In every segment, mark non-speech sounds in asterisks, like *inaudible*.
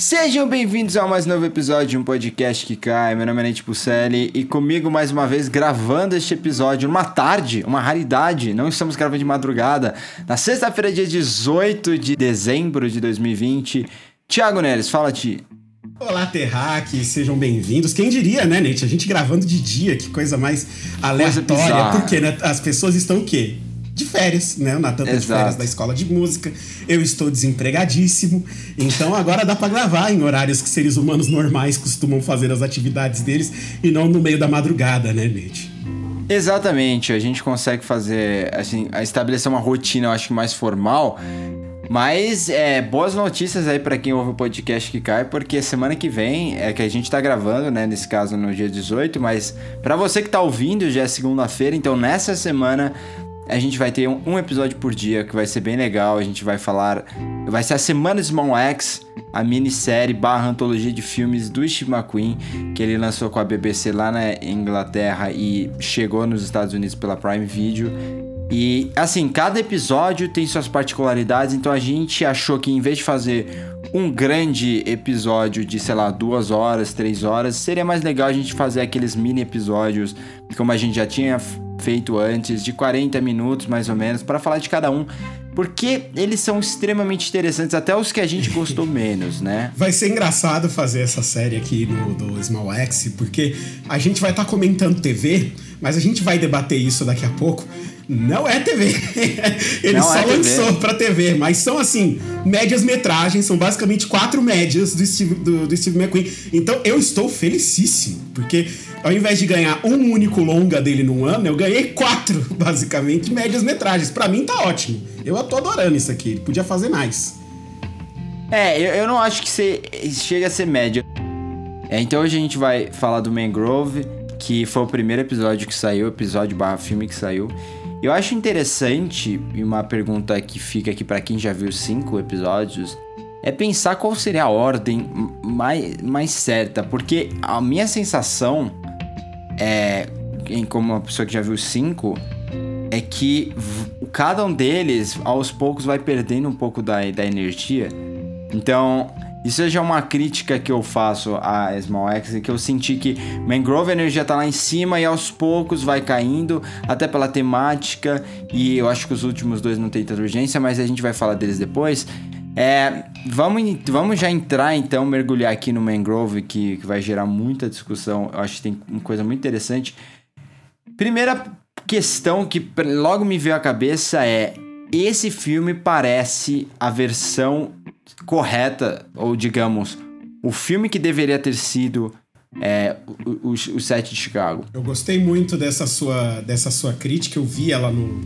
Sejam bem-vindos a mais novo episódio de um podcast que cai. Meu nome é Nate Pucelli e comigo mais uma vez gravando este episódio numa tarde, uma raridade. Não estamos gravando de madrugada. Na sexta-feira, dia 18 de dezembro de 2020. Thiago Neres, fala, Ti. Olá, Terraque, sejam bem-vindos. Quem diria, né, Nate? A gente gravando de dia, que coisa mais aleatória. bizarra. Porque né, as pessoas estão o quê? De férias, né? O Natan tá de férias da escola de música. Eu estou desempregadíssimo. Então agora dá pra gravar em horários que seres humanos normais costumam fazer as atividades deles e não no meio da madrugada, né, Nate? Exatamente, a gente consegue fazer, assim, estabelecer uma rotina, eu acho que mais formal. Mas é, boas notícias aí pra quem ouve o podcast que cai, porque semana que vem é que a gente tá gravando, né? Nesse caso no dia 18, mas pra você que tá ouvindo, já é segunda-feira, então nessa semana a gente vai ter um, episódio por dia que vai ser bem legal. A gente vai falar. Vai ser a Semana Small X, a minissérie barra antologia de filmes do Steve McQueen, que ele lançou com a BBC lá na Inglaterra e chegou nos Estados Unidos pela Prime Video. E assim, cada episódio tem suas particularidades, então a gente achou que em vez de fazer um grande episódio de, sei lá, duas horas, três horas, seria mais legal a gente fazer aqueles mini episódios, como a gente já tinha feito antes, de 40 minutos mais ou menos, para falar de cada um, porque eles são extremamente interessantes, até os que a gente gostou *laughs* menos, né? Vai ser engraçado fazer essa série aqui no do Small X, porque a gente vai estar comentando TV, mas a gente vai debater isso daqui a pouco. Não é TV. *laughs* Ele Não só é TV. lançou pra TV, mas são assim, médias metragens, são basicamente quatro médias do Steve, do, do Steve McQueen. Então eu estou felicíssimo, porque ao invés de ganhar um único longa dele num ano, eu ganhei quatro, *laughs* basicamente, médias metragens. Pra mim tá ótimo. Eu tô adorando isso aqui. Ele podia fazer mais. É, eu, eu não acho que você chega a ser média. É, então hoje a gente vai falar do Mangrove, que foi o primeiro episódio que saiu, episódio barra filme que saiu. Eu acho interessante, e uma pergunta que fica aqui pra quem já viu cinco episódios, é pensar qual seria a ordem mais, mais certa, porque a minha sensação é, em como uma pessoa que já viu cinco, é que cada um deles, aos poucos, vai perdendo um pouco da, da energia. Então, isso já é uma crítica que eu faço a Small X, que eu senti que Mangrove energia tá lá em cima e aos poucos vai caindo, até pela temática, e eu acho que os últimos dois não tem tanta urgência, mas a gente vai falar deles depois. É, vamos, vamos já entrar então, mergulhar aqui no Mangrove, que, que vai gerar muita discussão. Eu acho que tem uma coisa muito interessante. Primeira questão que logo me veio à cabeça é: esse filme parece a versão correta, ou digamos, o filme que deveria ter sido é, o, o, o set de Chicago. Eu gostei muito dessa sua, dessa sua crítica, eu vi ela no,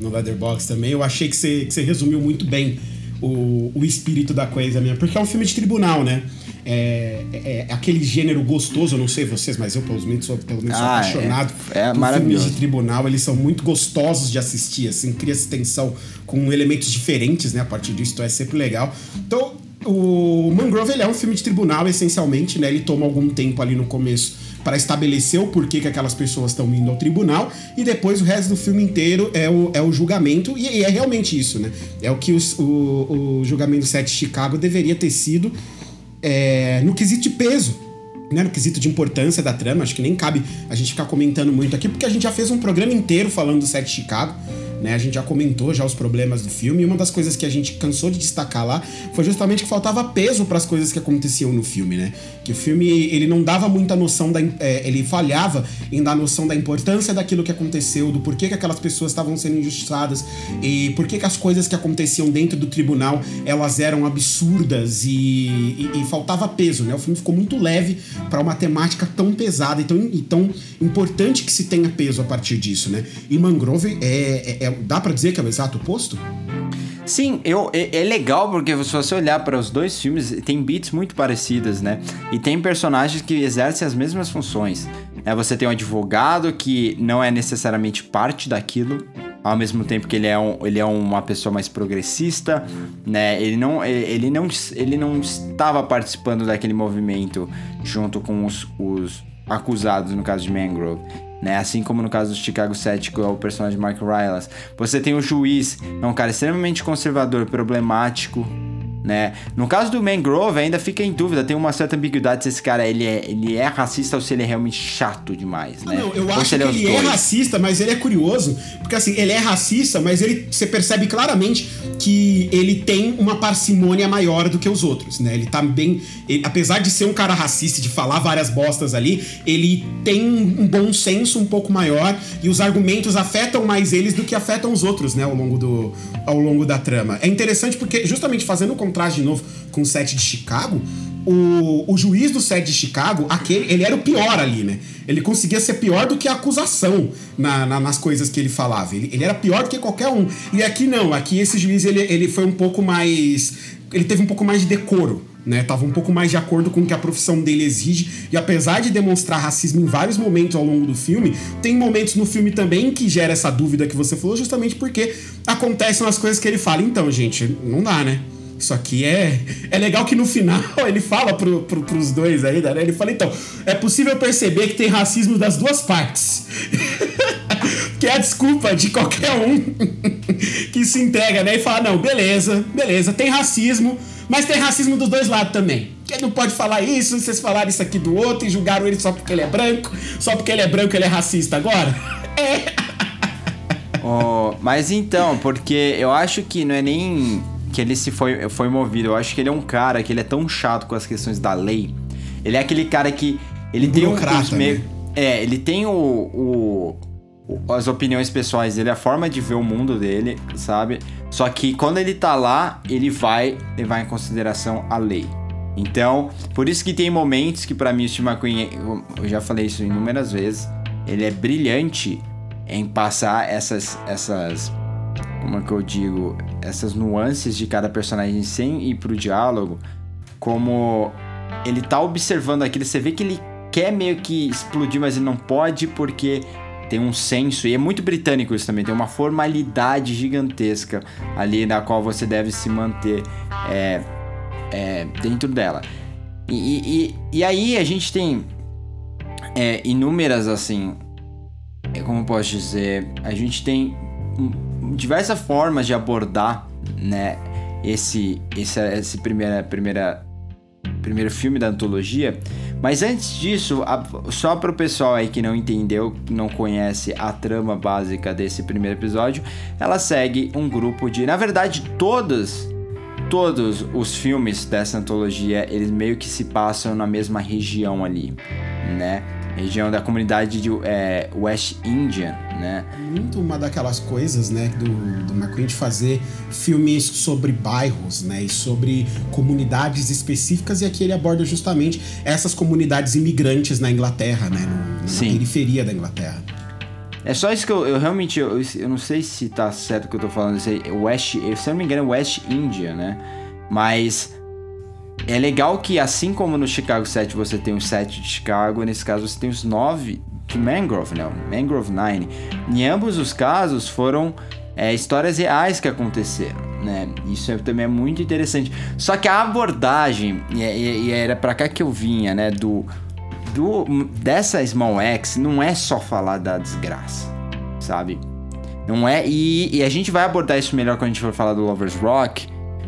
no Leatherbox também. Eu achei que você, que você resumiu muito bem o, o espírito da coisa mesmo. Porque é um filme de tribunal, né? É, é- é aquele gênero gostoso, eu não sei vocês, mas eu pelo menos sou, pelo menos sou Ah, é. apaixonado É por filmes de tribunal. Eles são muito gostosos de assistir, assim, cria essa tensão com elementos diferentes, né? A partir disso, então é sempre legal. Então, o Mangrove ele é um filme de tribunal, essencialmente, né? Ele toma algum tempo ali no começo para estabelecer o porquê que aquelas pessoas estão indo ao tribunal e depois o resto do filme inteiro é o, é o julgamento e, e é realmente isso, né? É o que os- o, o julgamento 7 de Chicago deveria ter sido é, no quesito de peso, né, no quesito de importância da trama, acho que nem cabe a gente ficar comentando muito aqui, porque a gente já fez um programa inteiro falando do set de Chicago, né? A gente já comentou já os problemas do filme, e uma das coisas que a gente cansou de destacar lá foi justamente que faltava peso para as coisas que aconteciam no filme, né? Que o filme ele não dava muita noção da é, ele falhava em dar noção da importância daquilo que aconteceu, do porquê que aquelas pessoas estavam sendo injustiçadas e por que que as coisas que aconteciam dentro do tribunal elas eram absurdas e, e- e faltava peso, né? O filme ficou muito leve para uma temática tão pesada e tão, e tão importante que se tenha peso a partir disso, né? E Mangrove é, é- é- dá para dizer que é o exato oposto? Sim, eu, é, é legal porque se você olhar para os dois filmes, tem beats muito parecidas, né? E tem personagens que exercem as mesmas funções. É, você tem um advogado que não é necessariamente parte daquilo, ao mesmo tempo que ele é, um, ele é uma pessoa mais progressista, né? Ele não, ele não, ele não estava participando daquele movimento junto com os, os acusados, no caso de Mangrove. Né? Assim como no caso do Chicago 7, que é o personagem Mark Rylance. Você tem o juiz, é um cara extremamente conservador, problemático, né? No caso do Mangrove, ainda fica em dúvida, tem uma certa ambiguidade se esse cara ele é, ele é racista ou se ele é realmente chato demais, né? Não, eu ou acho ele que ele é racista, mas ele é curioso, porque assim, ele é racista, mas ele você percebe claramente que ele tem uma parcimônia maior do que os outros, né? Ele tá bem, ele, apesar de ser um cara racista, de falar várias bostas ali, ele tem um bom senso um pouco maior e os argumentos afetam mais eles do que afetam os outros, né, ao longo do ao longo da trama. É interessante porque justamente fazendo o contraste de novo com o set de Chicago, o, o juiz do set de Chicago, aquele, ele era o pior ali, né? Ele conseguia ser pior do que a acusação na, na, nas coisas que ele falava. Ele, ele era pior do que qualquer um. E aqui não, aqui esse juiz ele, ele foi um pouco mais. Ele teve um pouco mais de decoro. Né, tava um pouco mais de acordo com o que a profissão dele exige. E apesar de demonstrar racismo em vários momentos ao longo do filme, tem momentos no filme também que gera essa dúvida que você falou, justamente porque acontecem as coisas que ele fala. Então, gente, não dá, né? Isso aqui é. É legal que no final *laughs* ele fala pro, pro, pros dois ainda, né? Ele fala, então, é possível perceber que tem racismo das duas partes. *laughs* que é a desculpa de qualquer um *laughs* que se entrega, né? E fala, não, beleza, beleza, tem racismo, mas tem racismo dos dois lados também. Que não pode falar isso, vocês falaram isso aqui do outro e julgaram ele só porque ele é branco, só porque ele é branco ele é racista agora? É. Oh, mas então, porque eu acho que não é nem que ele se foi, foi movido. Eu acho que ele é um cara que ele é tão chato com as questões da lei. Ele é aquele cara que. Ele tem um, meio, né? É, ele tem o, o, o, as opiniões pessoais dele, a forma de ver o mundo dele, sabe? Só que quando ele tá lá, ele vai levar em consideração a lei. Então, por isso que tem momentos que para mim o Steve McQueen, eu já falei isso inúmeras vezes, ele é brilhante em passar essas essas como é que eu digo, essas nuances de cada personagem sem ir pro diálogo, como ele tá observando aquilo, você vê que ele quer meio que explodir, mas ele não pode porque tem um senso, e é muito britânico isso também, tem uma formalidade gigantesca ali na qual você deve se manter é, é, dentro dela. E, e, e, aí a gente tem é, inúmeras, assim, é, como posso dizer, a gente tem diversas formas de abordar, né, esse esse, esse primeira primeira primeiro filme da antologia. Mas antes disso, só para o pessoal aí que não entendeu, não conhece a trama básica desse primeiro episódio, ela segue um grupo de, na verdade, todos todos os filmes dessa antologia, eles meio que se passam na mesma região ali, né? Região da comunidade de é, West Indian, né? Muito uma daquelas coisas, né, do, do McQueen de fazer filmes sobre bairros, né, e sobre comunidades específicas, e aqui ele aborda justamente essas comunidades imigrantes na Inglaterra, né, no, na Sim. periferia da Inglaterra. É só isso que eu, eu realmente, eu, eu, não sei se tá certo o que eu tô falando, se é West, se eu não me engano é West India, né? Mas é legal que, assim como no Chicago 7 você tem os 7 de Chicago, nesse caso você tem os 9 de Mangrove, né? Mangrove 9. Em ambos os casos foram é, histórias reais que aconteceram, né? Isso é, também é muito interessante. Só que a abordagem, e, e, e era para cá que eu vinha, né? Do, do, dessa Small X, não é só falar da desgraça, sabe? Não é. E, e a gente vai abordar isso melhor quando a gente for falar do Lovers Rock,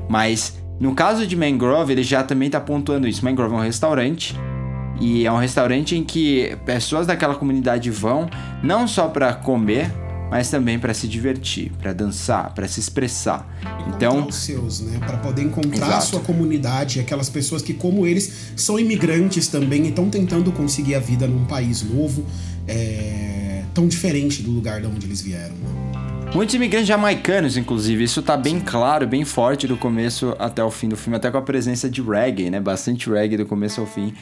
mas no caso de Mangrove, ele já também está pontuando isso. Mangrove é um restaurante e é um restaurante em que pessoas daquela comunidade vão não só para comer, mas também para se divertir, para dançar, para se expressar. então, os seus, né, para poder encontrar exato. a sua comunidade, aquelas pessoas que como eles são imigrantes também e estão tentando conseguir a vida num país novo, é, tão diferente do lugar de onde eles vieram. Né? Muitos imigrantes jamaicanos, inclusive, isso tá bem claro, bem forte do começo até o fim do filme, até com a presença de reggae, né? Bastante reggae do começo ao fim.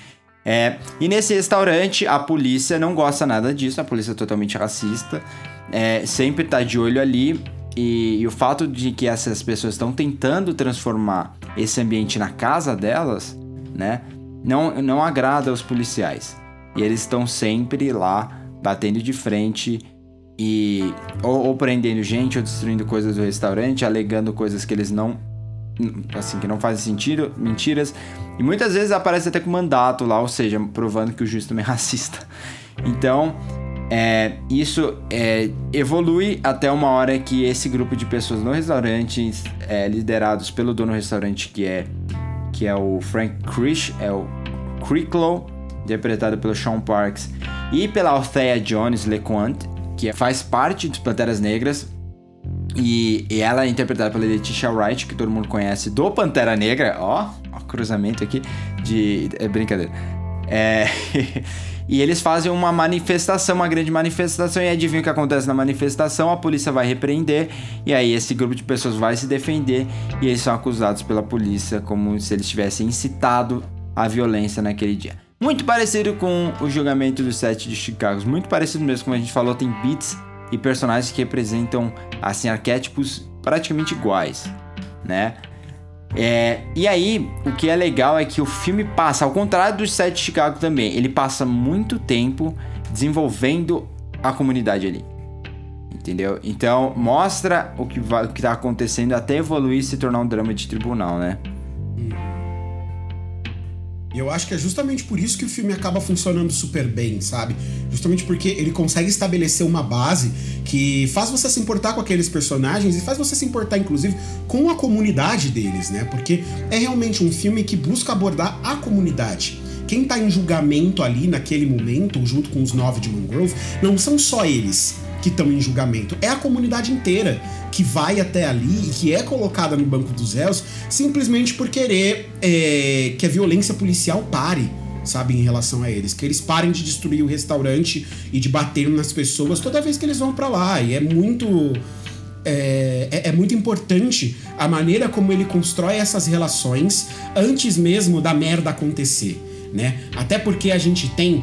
É, e nesse restaurante, a polícia não gosta nada disso, a polícia é totalmente racista, é, sempre tá de olho ali. E, e o fato de que essas pessoas estão tentando transformar esse ambiente na casa delas, né? Não, não agrada aos policiais. e eles estão sempre lá batendo de frente e ou, ou prendendo gente ou destruindo coisas do restaurante, alegando coisas que eles não assim que não fazem sentido, mentiras. E muitas vezes aparece até com mandato lá, ou seja, provando que o juiz também é *laughs* racista. Então, é, isso é, evolui até uma hora que esse grupo de pessoas no restaurante, é, liderados pelo dono do restaurante, que é, que é o Frank Krish, é o Cricklow, interpretado pelo Sean Parks, e pela Althea Jones LeQuant, que faz parte dos Panteras Negras, e, e, ela é interpretada pela Letitia Wright, que todo mundo conhece do Pantera Negra. Ó, ó cruzamento aqui de. É brincadeira. É. *laughs* E eles fazem uma manifestação, uma grande manifestação, e adivinha o que acontece na manifestação? A polícia vai repreender, e aí esse grupo de pessoas vai se defender, e eles são acusados pela polícia como se eles tivessem incitado a violência naquele dia. Muito parecido com o julgamento do set de Chicago, muito parecido mesmo, como a gente falou, tem beats e personagens que representam assim arquétipos praticamente iguais, né? É, e aí, o que é legal é que o filme passa, ao contrário do set de Chicago também, ele passa muito tempo desenvolvendo a comunidade ali. Entendeu? Então, mostra o que, vai, o que tá acontecendo até evoluir e se tornar um drama de tribunal, né? Eu acho que é justamente por isso que o filme acaba funcionando super bem, sabe? Justamente porque ele consegue estabelecer uma base que faz você se importar com aqueles personagens e faz você se importar, inclusive, com a comunidade deles, né? Porque é realmente um filme que busca abordar a comunidade. Quem tá em julgamento ali naquele momento, junto com os nove de Mangrove, não são só eles que estão em julgamento, é a comunidade inteira que vai até ali e que é colocada no banco dos réus simplesmente por querer é, que a violência policial pare sabe, em relação a eles. Que eles parem de destruir o restaurante e de bater nas pessoas toda vez que eles vão para lá. E é muito. É, é, é, muito importante a maneira como ele constrói essas relações antes mesmo da merda acontecer, né? Até porque a gente tem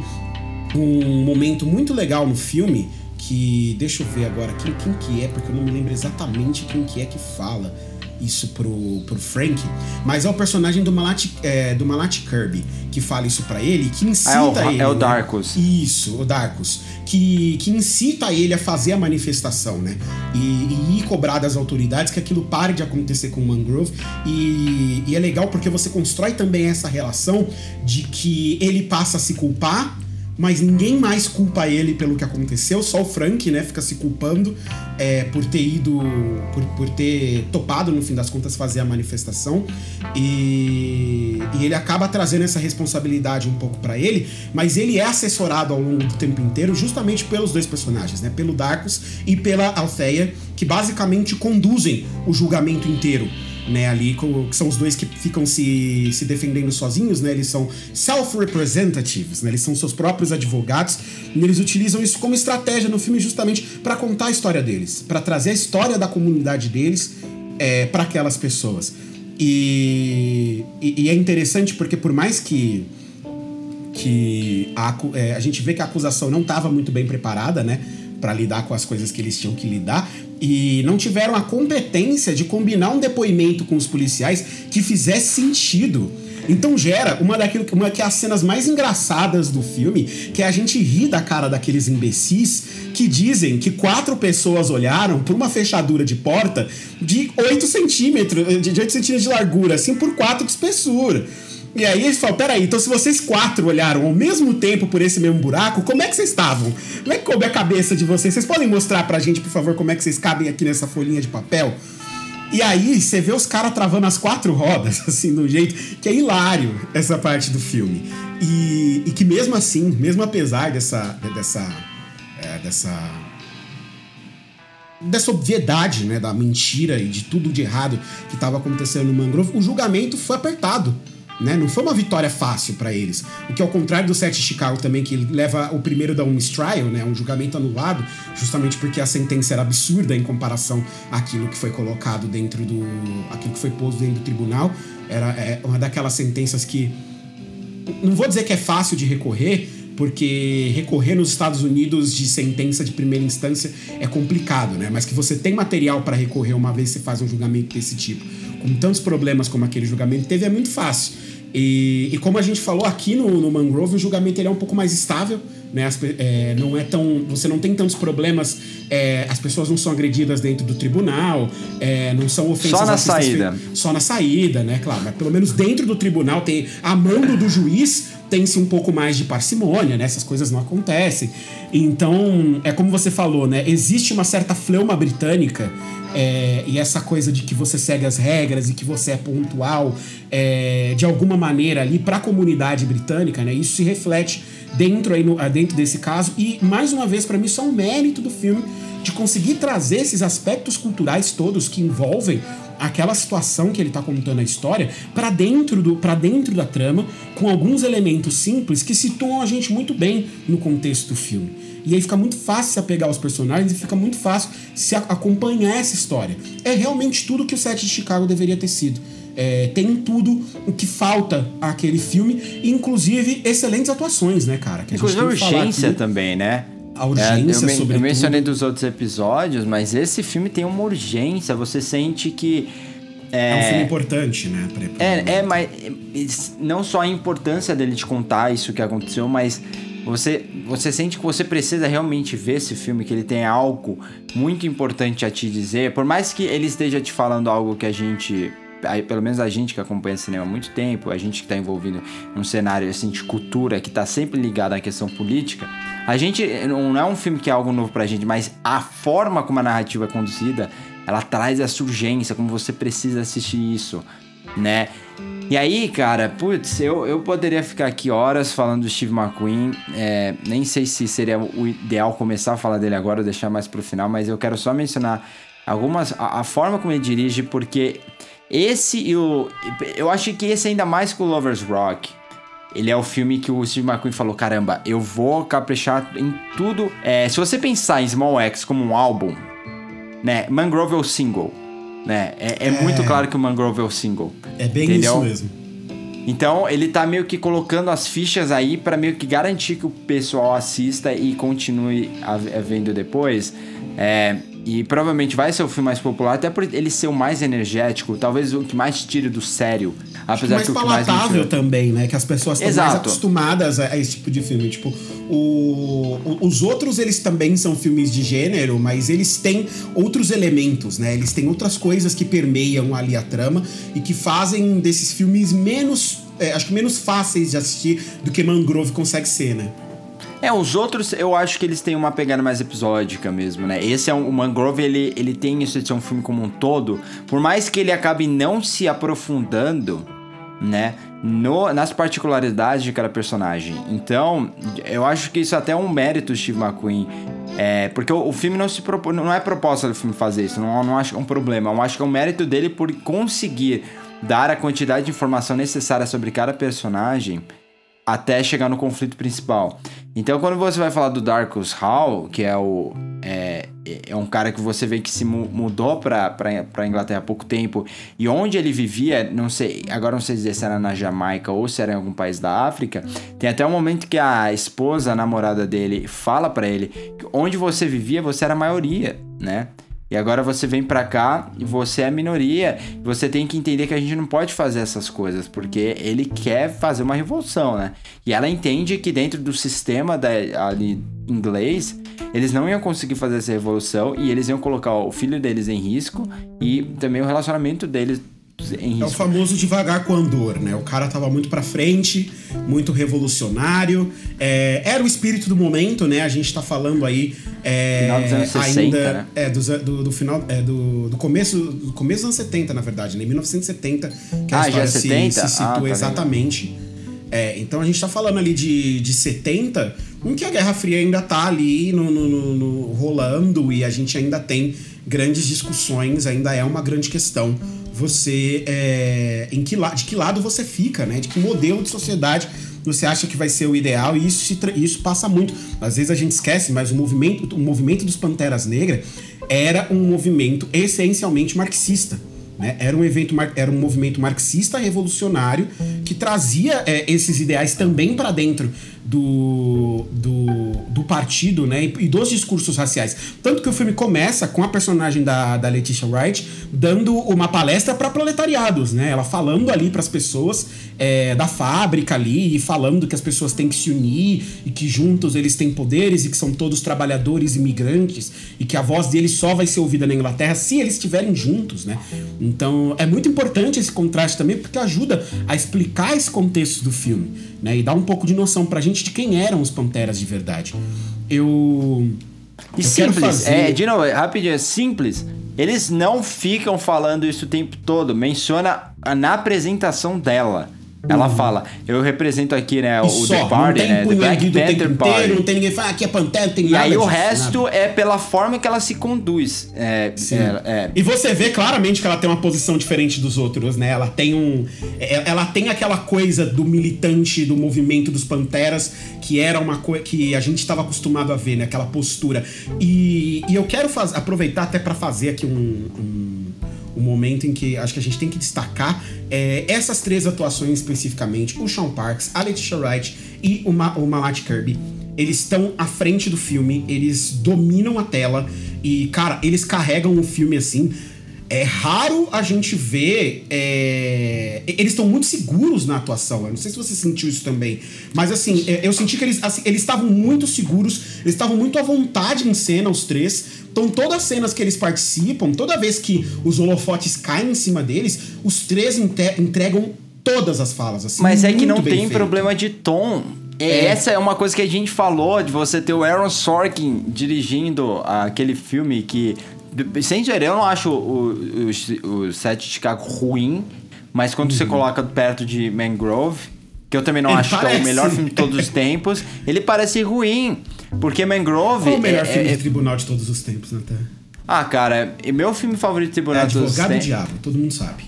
um momento muito legal no filme que deixa eu ver agora quem, quem que é, porque eu não me lembro exatamente quem que é que fala isso pro, pro Frank, mas é o personagem do Malat, é, do Malat Kirby que fala isso para ele, que incita é o, ele. É o né? Darkus. Isso, o Darkus. Que, que incita ele a fazer a manifestação, né? E, e ir cobrar das autoridades que aquilo pare de acontecer com o Mangrove. E, e é legal porque você constrói também essa relação de que ele passa a se culpar mas ninguém mais culpa ele pelo que aconteceu, só o Frank, né, fica se culpando é, por ter ido, por, por ter topado, no fim das contas, fazer a manifestação. E, e ele acaba trazendo essa responsabilidade um pouco para ele, mas ele é assessorado ao longo do tempo inteiro justamente pelos dois personagens, né, pelo Darkus e pela Althea, que basicamente conduzem o julgamento inteiro né, ali, que são os dois que ficam se, se defendendo sozinhos, né, eles são self-representatives, né, eles são seus próprios advogados, e eles utilizam isso como estratégia no filme justamente para contar a história deles, para trazer a história da comunidade deles é, para aquelas pessoas. E, e, e, é interessante porque por mais que que a, é, a gente vê que a acusação não estava muito bem preparada, né, para lidar com as coisas que eles tinham que lidar, e não tiveram a competência de combinar um depoimento com os policiais que fizesse sentido. Então gera uma daquilo uma que é as cenas mais engraçadas do filme, que é a gente rir da cara daqueles imbecis que dizem que quatro pessoas olharam por uma fechadura de porta de 8 centímetros, de 8 centímetros de largura, assim, por 4 de espessura. E aí eles falam, peraí, então se vocês quatro olharam ao mesmo tempo por esse mesmo buraco, como é que vocês estavam? Como é que coube a cabeça de vocês? Vocês podem mostrar pra gente, por favor, como é que vocês cabem aqui nessa folhinha de papel? E aí você vê os caras travando as quatro rodas, *laughs* assim, de um jeito que é hilário essa parte do filme. E, e que mesmo assim, mesmo apesar dessa. dessa. É, dessa. dessa obviedade, né, da mentira e de tudo de errado que estava acontecendo no Mangrove, o julgamento foi apertado. Né? Não foi uma vitória fácil para eles. O que, ao contrário do set de Chicago também, que leva o primeiro da um mistrial, né? um julgamento anulado, justamente porque a sentença era absurda em comparação àquilo que foi colocado dentro do. aquilo que foi posto dentro do tribunal. Era é, uma daquelas sentenças que. Não vou dizer que é fácil de recorrer, porque recorrer nos Estados Unidos de sentença de primeira instância é complicado, né? Mas que você tem material para recorrer uma vez que você faz um julgamento desse tipo, com tantos problemas como aquele julgamento teve, é muito fácil. E, e como a gente falou aqui no, no Mangrove, o julgamento ele é um pouco mais estável, né? As, é, não é tão, você não tem tantos problemas, é, as pessoas não são agredidas dentro do tribunal, é, não são ofensas Só na saída. fe- Só na saída, né? Claro, mas pelo menos dentro do tribunal tem a mando do juiz tem-se um pouco mais de parcimônia, né? Essas coisas não acontecem. Então, é como você falou, né? Existe uma certa fleuma britânica é, e essa coisa de que você segue as regras e que você é pontual é, de alguma maneira ali para a comunidade britânica, né? Isso se reflete dentro aí no- ah, dentro desse caso e mais uma vez para mim é um mérito do filme de conseguir trazer esses aspectos culturais todos que envolvem aquela situação que ele tá contando a história para dentro do para dentro da trama com alguns elementos simples que situam a gente muito bem no contexto do filme. E aí fica muito fácil se apegar aos personagens e fica muito fácil se acompanhar essa história. É realmente tudo que o set de Chicago deveria ter sido. É, tem tudo o que falta àquele filme, inclusive excelentes atuações, né, cara? Que Inclusive a urgência também, né? A urgência, É, eu, eu mencionei dos outros episódios, mas esse filme tem uma urgência. Você sente que. É um filme importante, né? pra- pra- É, é, mas é, não só a importância dele te contar isso que aconteceu, mas você, você sente que você precisa realmente ver esse filme, que ele tem algo muito importante a te dizer. Por mais que ele esteja te falando algo que a gente. Pelo menos a gente que acompanha cinema há muito tempo, a gente que está envolvido num cenário assim, de cultura que está sempre ligado à questão política, a gente não é um filme que é algo novo pra gente, mas a forma como a narrativa é conduzida, ela traz essa urgência, como você precisa assistir isso, né? E aí, cara, putz, eu, eu poderia ficar aqui horas falando do Steve McQueen. é, nem sei se seria o ideal começar a falar dele agora ou deixar mais pro final, mas eu quero só mencionar algumas. A, a forma como ele dirige, porque esse e o. Eu acho que esse ainda mais que o Lovers Rock. Ele é o filme que o Steve McQueen falou: caramba, eu vou caprichar em tudo. É, se você pensar em Small X como um álbum, né? Mangrove é o single. Né? É, é muito claro que o Mangrove é o single. É bem entendeu? isso mesmo. Então ele tá meio que colocando as fichas aí pra meio que garantir que o pessoal assista e continue a, a vendo depois. É, e provavelmente vai ser o filme mais popular, até por ele ser o mais energético, talvez o que mais tire do sério. Apesar mais que o que mais me palatável tira- também, né? Que as pessoas estão mais acostumadas a, a esse tipo de filme. Tipo, o, o- os outros, eles também são filmes de gênero, mas eles têm outros elementos, né? Eles têm outras coisas que permeiam ali a trama e que fazem desses filmes menos... é, acho que menos fáceis de assistir do que Mangrove consegue ser, né? É, os outros eu acho que eles têm uma pegada mais episódica mesmo, né? Esse é um, o Mangrove, ele, ele tem isso de ser um filme como um todo, por mais que ele acabe não se aprofundando, né? No, nas particularidades de cada personagem. Então, eu acho que isso até é um mérito do Steve McQueen. É, porque o, o filme não se propô- não é proposta do filme fazer isso, não, não acho que é um problema. Eu acho que é um mérito dele por conseguir dar a quantidade de informação necessária sobre cada personagem até chegar no conflito principal. Então, quando você vai falar do Darkus Hall, que é o é, é um cara que você vê que se mu- mudou pra, pra, pra Inglaterra há pouco tempo e onde ele vivia, não sei, agora não sei dizer se era na Jamaica ou se era em algum país da África, tem até um momento que a esposa, a namorada dele, fala pra ele onde você vivia, você era a maioria, né? E agora você vem pra cá e você é a minoria. Você tem que entender que a gente não pode fazer essas coisas, porque ele quer fazer uma revolução, né? E ela entende que dentro do sistema da, ali inglês, eles não iam conseguir fazer essa revolução e eles iam colocar o filho deles em risco e também o relacionamento deles em É o famoso devagar com andor, né? O cara tava muito pra frente, muito revolucionário. é, era o espírito do momento, né? A gente tá falando aí. É, Final dos anos 60, ainda, né? É, an- do, do final. É, do, do começo. Do começo dos anos 70, na verdade, né? 1970, que a Ah, já história é se, 70? se Ah, situa tá vendo. exatamente. É, então a gente tá falando ali de, de 70, em que a Guerra Fria ainda tá ali no, no- no- no- rolando e a gente ainda tem grandes discussões, ainda é uma grande questão. Você. é, em que, de que lado você fica, né? De que modelo de sociedade você acha que vai ser o ideal, e isso, isso passa muito. Às vezes a gente esquece, mas o movimento, o movimento dos Panteras Negras era um movimento essencialmente marxista. né? Era, um evento, era um movimento marxista revolucionário que trazia é, esses ideais também para dentro do, do, do partido, né? E, e dos discursos raciais. Tanto que o filme começa com a personagem da, da Letitia Wright dando uma palestra para proletariados, né? Ela falando ali para as pessoas é, da fábrica ali e falando que as pessoas têm que se unir e que juntos eles têm poderes e que são todos trabalhadores imigrantes e que a voz deles só vai ser ouvida na Inglaterra se eles estiverem juntos, né? Então é muito importante esse contraste também porque ajuda a explicar esse contexto do filme, né? E dá um pouco de noção pra gente de quem eram os Panteras de verdade. Eu. E eu simples, fazer- é, de novo, rapidinho, é simples. Eles não ficam falando isso o tempo todo. Menciona na apresentação dela. Ela fala, eu represento aqui, né, E o só, The Party, né, The Black Panther inteiro, Party. não tem ninguém que fala, ah, aqui é Pantera, tem E nada aí o resto nada. é pela forma que ela se conduz. É, Sim. é, é. E você vê claramente que ela tem uma posição diferente dos outros, né? Ela tem um. é- Ela tem aquela coisa do militante do movimento dos Panteras, que era uma coisa que a gente estava acostumado a ver, né? Aquela postura. E, e eu quero faz- aproveitar até para fazer aqui um, um, um momento em que acho que a gente tem que destacar é, essas três atuações especificamente: o Sean Parks, a Letitia Wright e o, Ma o Kirby. Eles estão à frente do filme, eles dominam a tela e, cara, eles carregam o filme assim. É raro a gente ver. é, Eles estão muito seguros na atuação. Eu não sei se você sentiu isso também. Mas assim, é, eu senti que eles assim, eles estavam muito seguros, eles estavam muito à vontade em cena, os três. Então, todas as cenas que eles participam, toda vez que os holofotes caem em cima deles, os três entregam todas as falas. Assim, Mas é que não tem feito. problema de tom. É, É. Essa é uma coisa que a gente falou, de você ter o Aaron Sorkin dirigindo aquele filme que... Sem dizer, eu não acho o, o, o set de Chicago ruim, mas quando você coloca perto de Mangrove, que eu também não Uhum. Ele acho que é parece. o melhor filme de todos os *laughs* tempos, ele parece ruim. Porque Mangrove... Qual o melhor é- filme é- de tribunal de todos os tempos, Natan? Ah, cara, e meu filme favorito de É Tribunal de todos os Advogado tempos... Diabo, todo mundo sabe.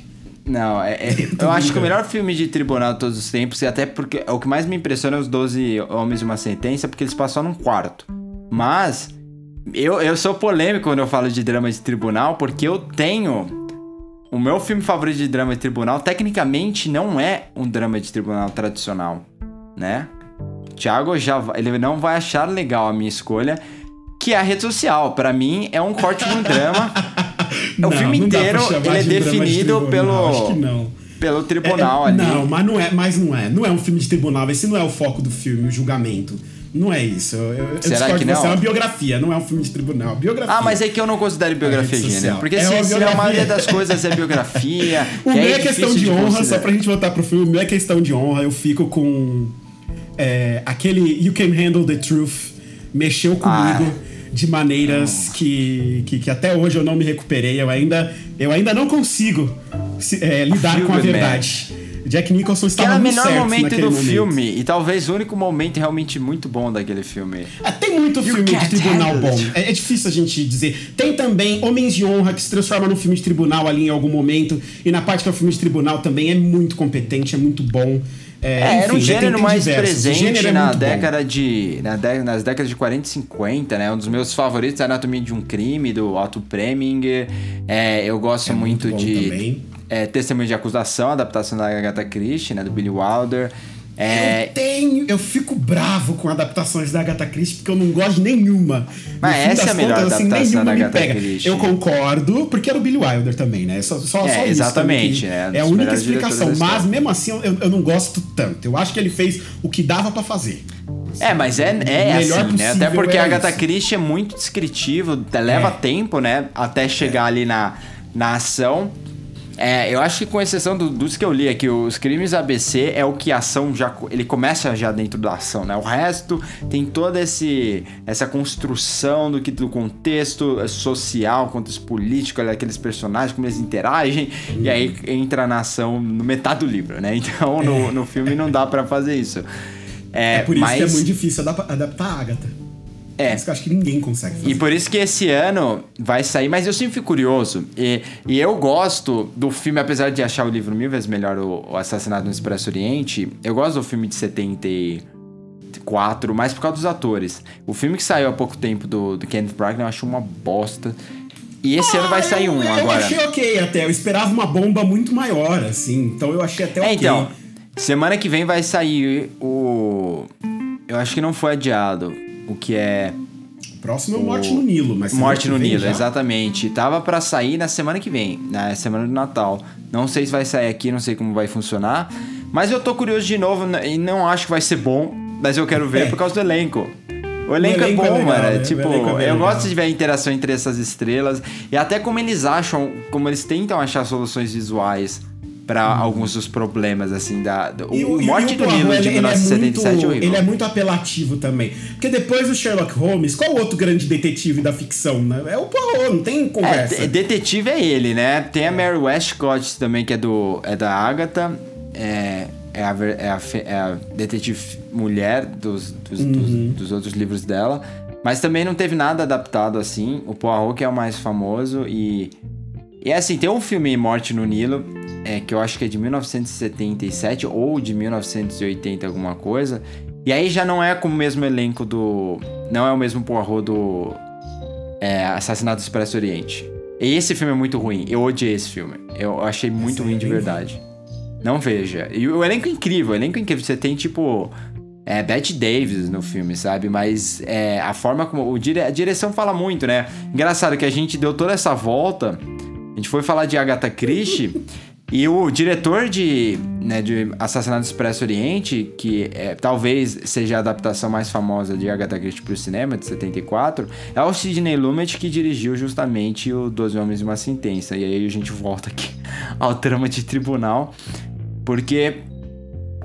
Não, é, é- *laughs* eu acho que o melhor filme de tribunal de todos os tempos, e até porque o que mais me impressiona é os 12 Homens e uma Sentença, porque eles passam num quarto. Mas eu, eu sou polêmico quando eu falo de drama de tribunal, porque eu tenho. O meu filme favorito de drama de tribunal, tecnicamente, não é um drama de tribunal tradicional, né? Thiago já ele não vai achar legal a minha escolha, que é a rede social. Pra mim é um corte de um *laughs* drama. o Não, filme não dá pra inteiro ele é de de definido tribunal, pelo Acho que não. pelo tribunal É, ali. Não, mas não é, mas não é. Não é um filme de tribunal, esse não é o foco do filme, o julgamento. Não é isso. Eu, eu, Será que de você, não? é uma biografia, não é um filme de tribunal. é Biografia. Ah, mas é que eu não considero biografia É gênero. social. Porque É se, se a biografia. maioria das coisas é biografia. *laughs* O e meu aí é questão difícil de honra, só considerar. pra gente voltar pro filme, o meu é questão de honra, eu fico com é, aquele You Can Handle the Truth, mexeu comigo Ah. de maneiras que, que, que até hoje eu não me recuperei, eu ainda, eu ainda não consigo se- é, lidar com a verdade. Jack Nicholson Que estava era o muito melhor certo momento naquele do momento. filme. E talvez o único momento realmente muito bom daquele filme. É, tem muito filme de tribunal bom. É, é difícil a gente dizer. Tem também Homens de Honra, que se transforma num filme de tribunal ali em algum momento. E na parte que é o filme de tribunal também é muito competente, é muito bom. É, É, era um enfim, né, tem- gênero mais diversos. Presente é na muito bom. década de. Na dé- nas décadas de 40 e 50, né? Um dos meus favoritos é Anatomia de um Crime, do Otto Preminger. É, eu gosto É muito muito, de. É, Testemunho de Acusação, adaptação da Agatha Christie, né? Do Billy Wilder. É, Eu tenho, eu fico bravo com adaptações da Agatha Christie porque eu não gosto de nenhuma. Mas essa é a melhor contas, assim, adaptação da me Agatha pega. Christie. Eu concordo, porque era o Billy Wilder também, né? Só, só, É, só exatamente, né? Um É a única explicação. Mas mesmo assim eu, eu não gosto tanto. Eu acho que ele fez o que dava pra fazer. É, mas é, é assim, né? Até possível porque é a Agatha isso. Christie é muito descritivo, leva É. tempo, né? Até chegar ali na, na ação. É, eu acho que com exceção do- dos que eu li aqui, os crimes ABC é o que a ação já. Ele começa já dentro da ação, né? O resto tem toda esse, essa construção do que do contexto social, contexto político, aqueles personagens, como eles interagem, e aí entra na ação no metade do livro, né? Então no, no filme não dá pra fazer isso. É, É por isso mas... que é muito difícil adap- adaptar a Agatha. É. Isso que eu acho que ninguém consegue fazer. E por isso que esse ano vai sair, mas eu sempre fico curioso. E, e eu gosto do filme, apesar de achar o livro mil vezes melhor, o, o Assassinato no Expresso Oriente, eu gosto do filme de 74, mais por causa dos atores. O filme que saiu há pouco tempo do, do Kenneth Branagh eu acho uma bosta. E esse ano vai sair um eu, agora. Eu achei ok até. Eu esperava uma bomba muito maior, assim. Então eu achei até É, ok. então, semana que vem vai sair o eu acho que não foi adiado. O que é. Próximo é o Morte no Nilo, mas Morte no Nilo, já. exatamente. Tava pra sair na semana que vem, na semana do Natal. Não sei se vai sair aqui, não sei como vai funcionar. Mas eu tô curioso de novo e não acho que vai ser bom, mas eu quero ver É. por causa do elenco. O elenco, elenco é é bom, legal, mano. né? O Tipo, é eu gosto de ver a interação entre essas estrelas e até como eles acham, como eles tentam achar soluções visuais pra alguns dos problemas, assim, da. do- Uhum. E o, Morte do Nilo de ele, ele é 1977 muito, é ele é muito apelativo também. Porque depois do Sherlock Holmes, qual o outro grande detetive da ficção, né? É o Poirot, não tem É, conversa. de- detetive é ele, né? Tem a Mary Westcott também, que é, do, é da Agatha. É, é, a, é, a, é a detetive mulher dos, dos, Uhum. dos- dos outros livros dela. Mas também não teve nada adaptado assim. O Poirot, que é o mais famoso. E, e assim, tem um filme Morte no Nilo, é, que eu acho que é de 1977 ou de 1980, alguma coisa. E aí já não é com o mesmo elenco do. Não é o mesmo Poirot do é, Assassinato do Expresso Oriente. E esse filme é muito ruim. Eu odiei esse filme. Eu achei muito Esse ruim é de verdade. Não veja. E o elenco é incrível, o elenco é incrível. Você tem, tipo. É, Bette Davis no filme, sabe? Mas é, a forma como. O dire... A direção fala muito, né? Engraçado que a gente deu toda essa volta. A gente foi falar de Agatha Christie. E o diretor de, né, de Assassinato Expresso Oriente, que é, talvez seja a adaptação mais famosa de Agatha Christie pro cinema, de 74, é o Sidney Lumet que dirigiu justamente o Doze Homens e uma Sentença. E aí a gente volta aqui *laughs* ao trama de tribunal. Porque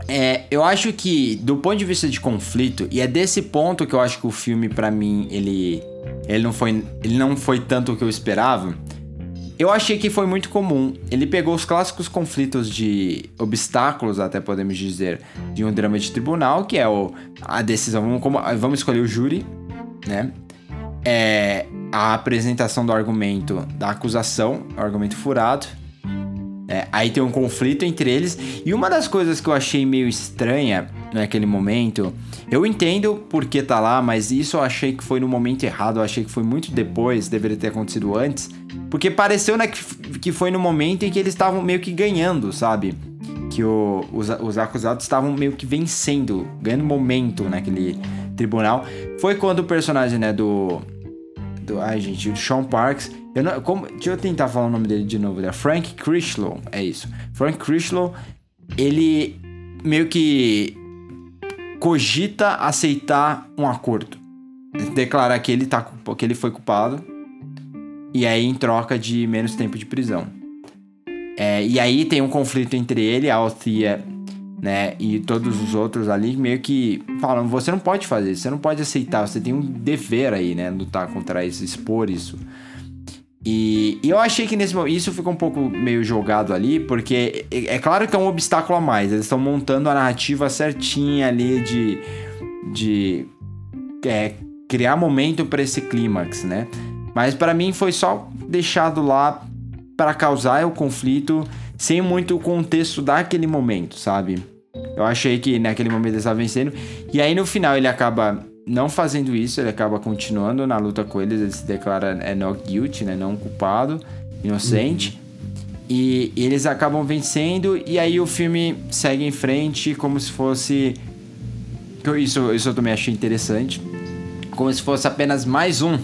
é, eu acho que, do ponto de vista de conflito, e é desse ponto que eu acho que o filme, pra mim, ele, ele, não foi, ele não foi tanto o que eu esperava. Eu achei que foi muito comum. Ele pegou os clássicos conflitos de obstáculos, até podemos dizer, de um drama de tribunal, que é o, a decisão. Vamos, como- vamos escolher o júri, né? É a apresentação do argumento da acusação, argumento furado. É, aí tem um conflito entre eles. E uma das coisas que eu achei meio estranha naquele momento, eu entendo porque tá lá, mas isso eu achei que foi no momento errado, eu achei que foi muito depois, deveria ter acontecido antes. Porque pareceu né, que, que foi no momento em que eles estavam meio que ganhando, sabe? Que o- os, os acusados estavam meio que vencendo, ganhando momento naquele tribunal. Foi quando o personagem, né, do. do ai, gente, do Sean Parks. Eu não, como, deixa eu tentar falar o nome dele de novo. É Frank Crislow, é isso. Frank Crislow, ele meio que cogita aceitar um acordo. Declarar que ele, tá, que ele foi culpado. E aí em troca de menos tempo de prisão. É, e aí tem um conflito entre ele, a Althea, né, e todos os outros ali, meio que falam, você não pode fazer você não pode aceitar, você tem um dever aí, né, lutar contra isso, expor isso. E, e eu achei que nesse momento, isso ficou um pouco meio jogado ali, porque é, é claro que é um obstáculo a mais, eles estão montando a narrativa certinha ali de, de é, criar momento para esse clímax, né? Mas para mim foi só deixado lá para causar o conflito sem muito o contexto daquele momento, sabe? Eu achei que naquele momento ele estava vencendo. E aí no final ele acaba não fazendo isso, ele acaba continuando na luta com eles, ele se declara é, not guilty, né? Não culpado, inocente. E, e eles acabam vencendo, e aí o filme segue em frente como se fosse. Isso, isso eu também achei interessante. Como se fosse apenas mais um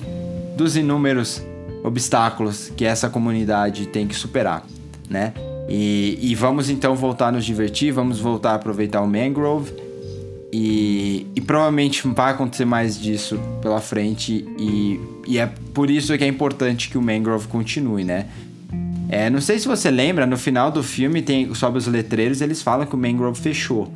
dos inúmeros obstáculos que essa comunidade tem que superar, né? E, e vamos então voltar a nos divertir, vamos voltar a aproveitar o Mangrove. E provavelmente vai acontecer mais disso pela frente. E, e é por isso que é importante que o Mangrove continue, né? É, não sei se você lembra, no final do filme tem sobe os letreiros eles falam que o Mangrove fechou.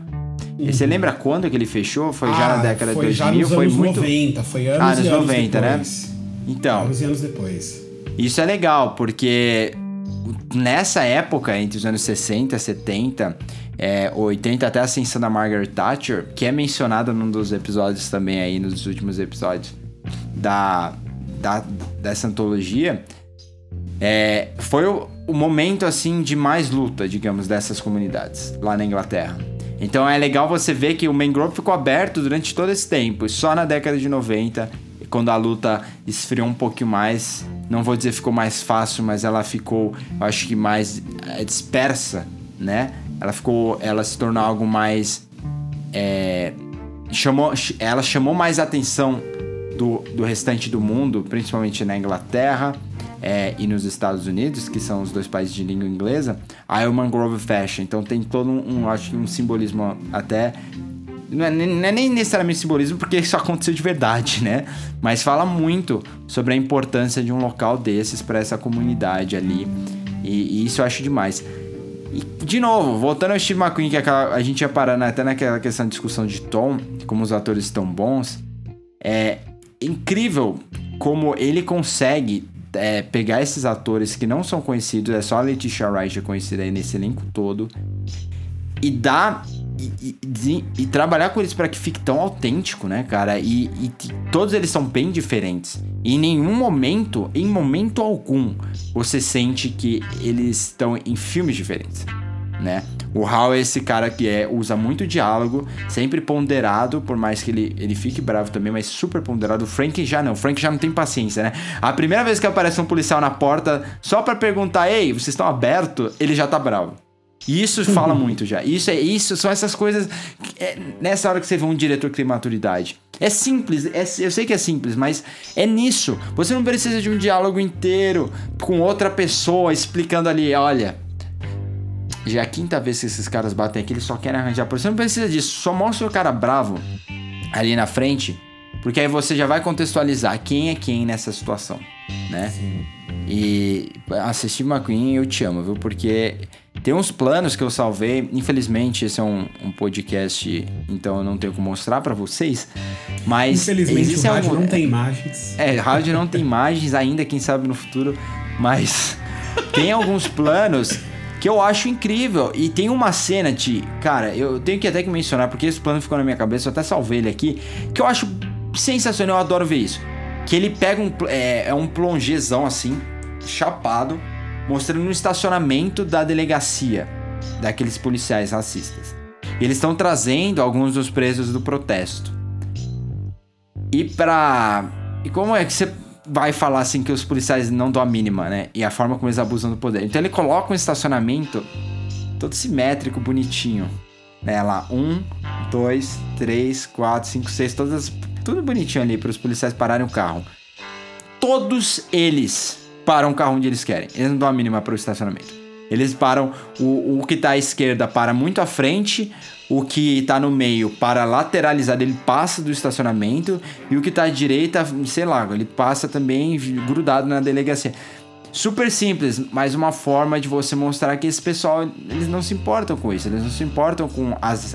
E você lembra quando que ele fechou? Foi já Ah, na década de foi 2000? já nos foi anos muito 90, foi anos Ah, nos e anos 90, né? depois. Então, Anos e anos depois. isso é legal, porque nessa época, entre os anos 60, 70, é, 80, até a ascensão da Margaret Thatcher, que é mencionada num dos episódios também aí, nos últimos episódios da, da dessa antologia, é, foi o, o momento, assim, de mais luta, digamos, dessas comunidades lá na Inglaterra. Então é legal você ver que o Mangrove ficou aberto durante todo esse tempo, só na década de 90 quando a luta esfriou um pouquinho mais, não vou dizer ficou mais fácil, mas ela ficou, eu acho que mais é, dispersa, né? Ela ficou, ela se tornou algo mais, é, chamou, ela chamou mais atenção do, do restante do mundo, principalmente na Inglaterra é, e nos Estados Unidos, que são os dois países de língua inglesa, a o Mangrove Fashion. Então tem todo um, um acho que um simbolismo até não é, não é, nem necessariamente simbolismo, porque isso aconteceu de verdade, né? Mas fala muito sobre a importância de um local desses para essa comunidade ali. E, e, isso eu acho demais. E, de novo, voltando ao Steve McQueen, que é aquela, a gente ia parando até naquela questão de discussão de tom, como os atores estão bons, é incrível como ele consegue é, pegar esses atores que não são conhecidos, é só a Letitia Wright é conhecida aí nesse elenco todo, e dar e, e, e, trabalhar com eles para que fique tão autêntico, né, cara? E, e, todos eles são bem diferentes. E em nenhum momento, em momento algum, você sente que eles estão em filmes diferentes, né? O Hal é esse cara que é, usa muito diálogo, sempre ponderado, por mais que ele, ele fique bravo também, mas super ponderado. O Frank já não, o Frank já não tem paciência, né? A primeira vez que aparece um policial na porta, só para perguntar, ei, vocês estão abertos? Ele já tá bravo. E isso fala muito já. Isso é isso, são essas coisas. É, nessa hora que você vê um diretor que tem maturidade. É simples, é, eu sei que é simples, mas é nisso. Você não precisa de um diálogo inteiro com outra pessoa explicando ali, olha. Já é a quinta vez que esses caras batem aqui, eles só querem arranjar por Você não precisa disso, só mostra o cara bravo ali na frente, porque aí você já vai contextualizar quem é quem nessa situação, né? Sim. E assistir McQueen eu te amo, viu? Porque tem uns planos que eu salvei. Infelizmente, esse é um, um podcast, então eu não tenho como mostrar para vocês. Mas. Infelizmente, o rádio algum... não tem imagens. É, rádio não tem imagens ainda, quem sabe no futuro. Mas tem alguns planos que eu acho incrível. E tem uma cena de. Cara, eu tenho que até que mencionar, porque esse plano ficou na minha cabeça, eu até salvei ele aqui. Que eu acho sensacional, eu adoro ver isso. Que ele pega um. É, é um plongezão assim, chapado mostrando um estacionamento da delegacia daqueles policiais racistas. E eles estão trazendo alguns dos presos do protesto. E pra. E como é que você vai falar assim que os policiais não dão a mínima, né? E a forma como eles abusam do poder. Então ele coloca um estacionamento todo simétrico, bonitinho. Né? Lá, um, dois, três, quatro, cinco, seis, todas. Tudo bonitinho ali para os policiais pararem o carro. Todos eles param o carro onde eles querem. Eles não dão a mínima para o estacionamento. Eles param, o, o que está à esquerda para muito à frente, o que está no meio para lateralizado, ele passa do estacionamento, e o que está à direita, sei lá, ele passa também grudado na delegacia. Super simples, mas uma forma de você mostrar que esse pessoal, eles não se importam com isso, eles não se importam com as,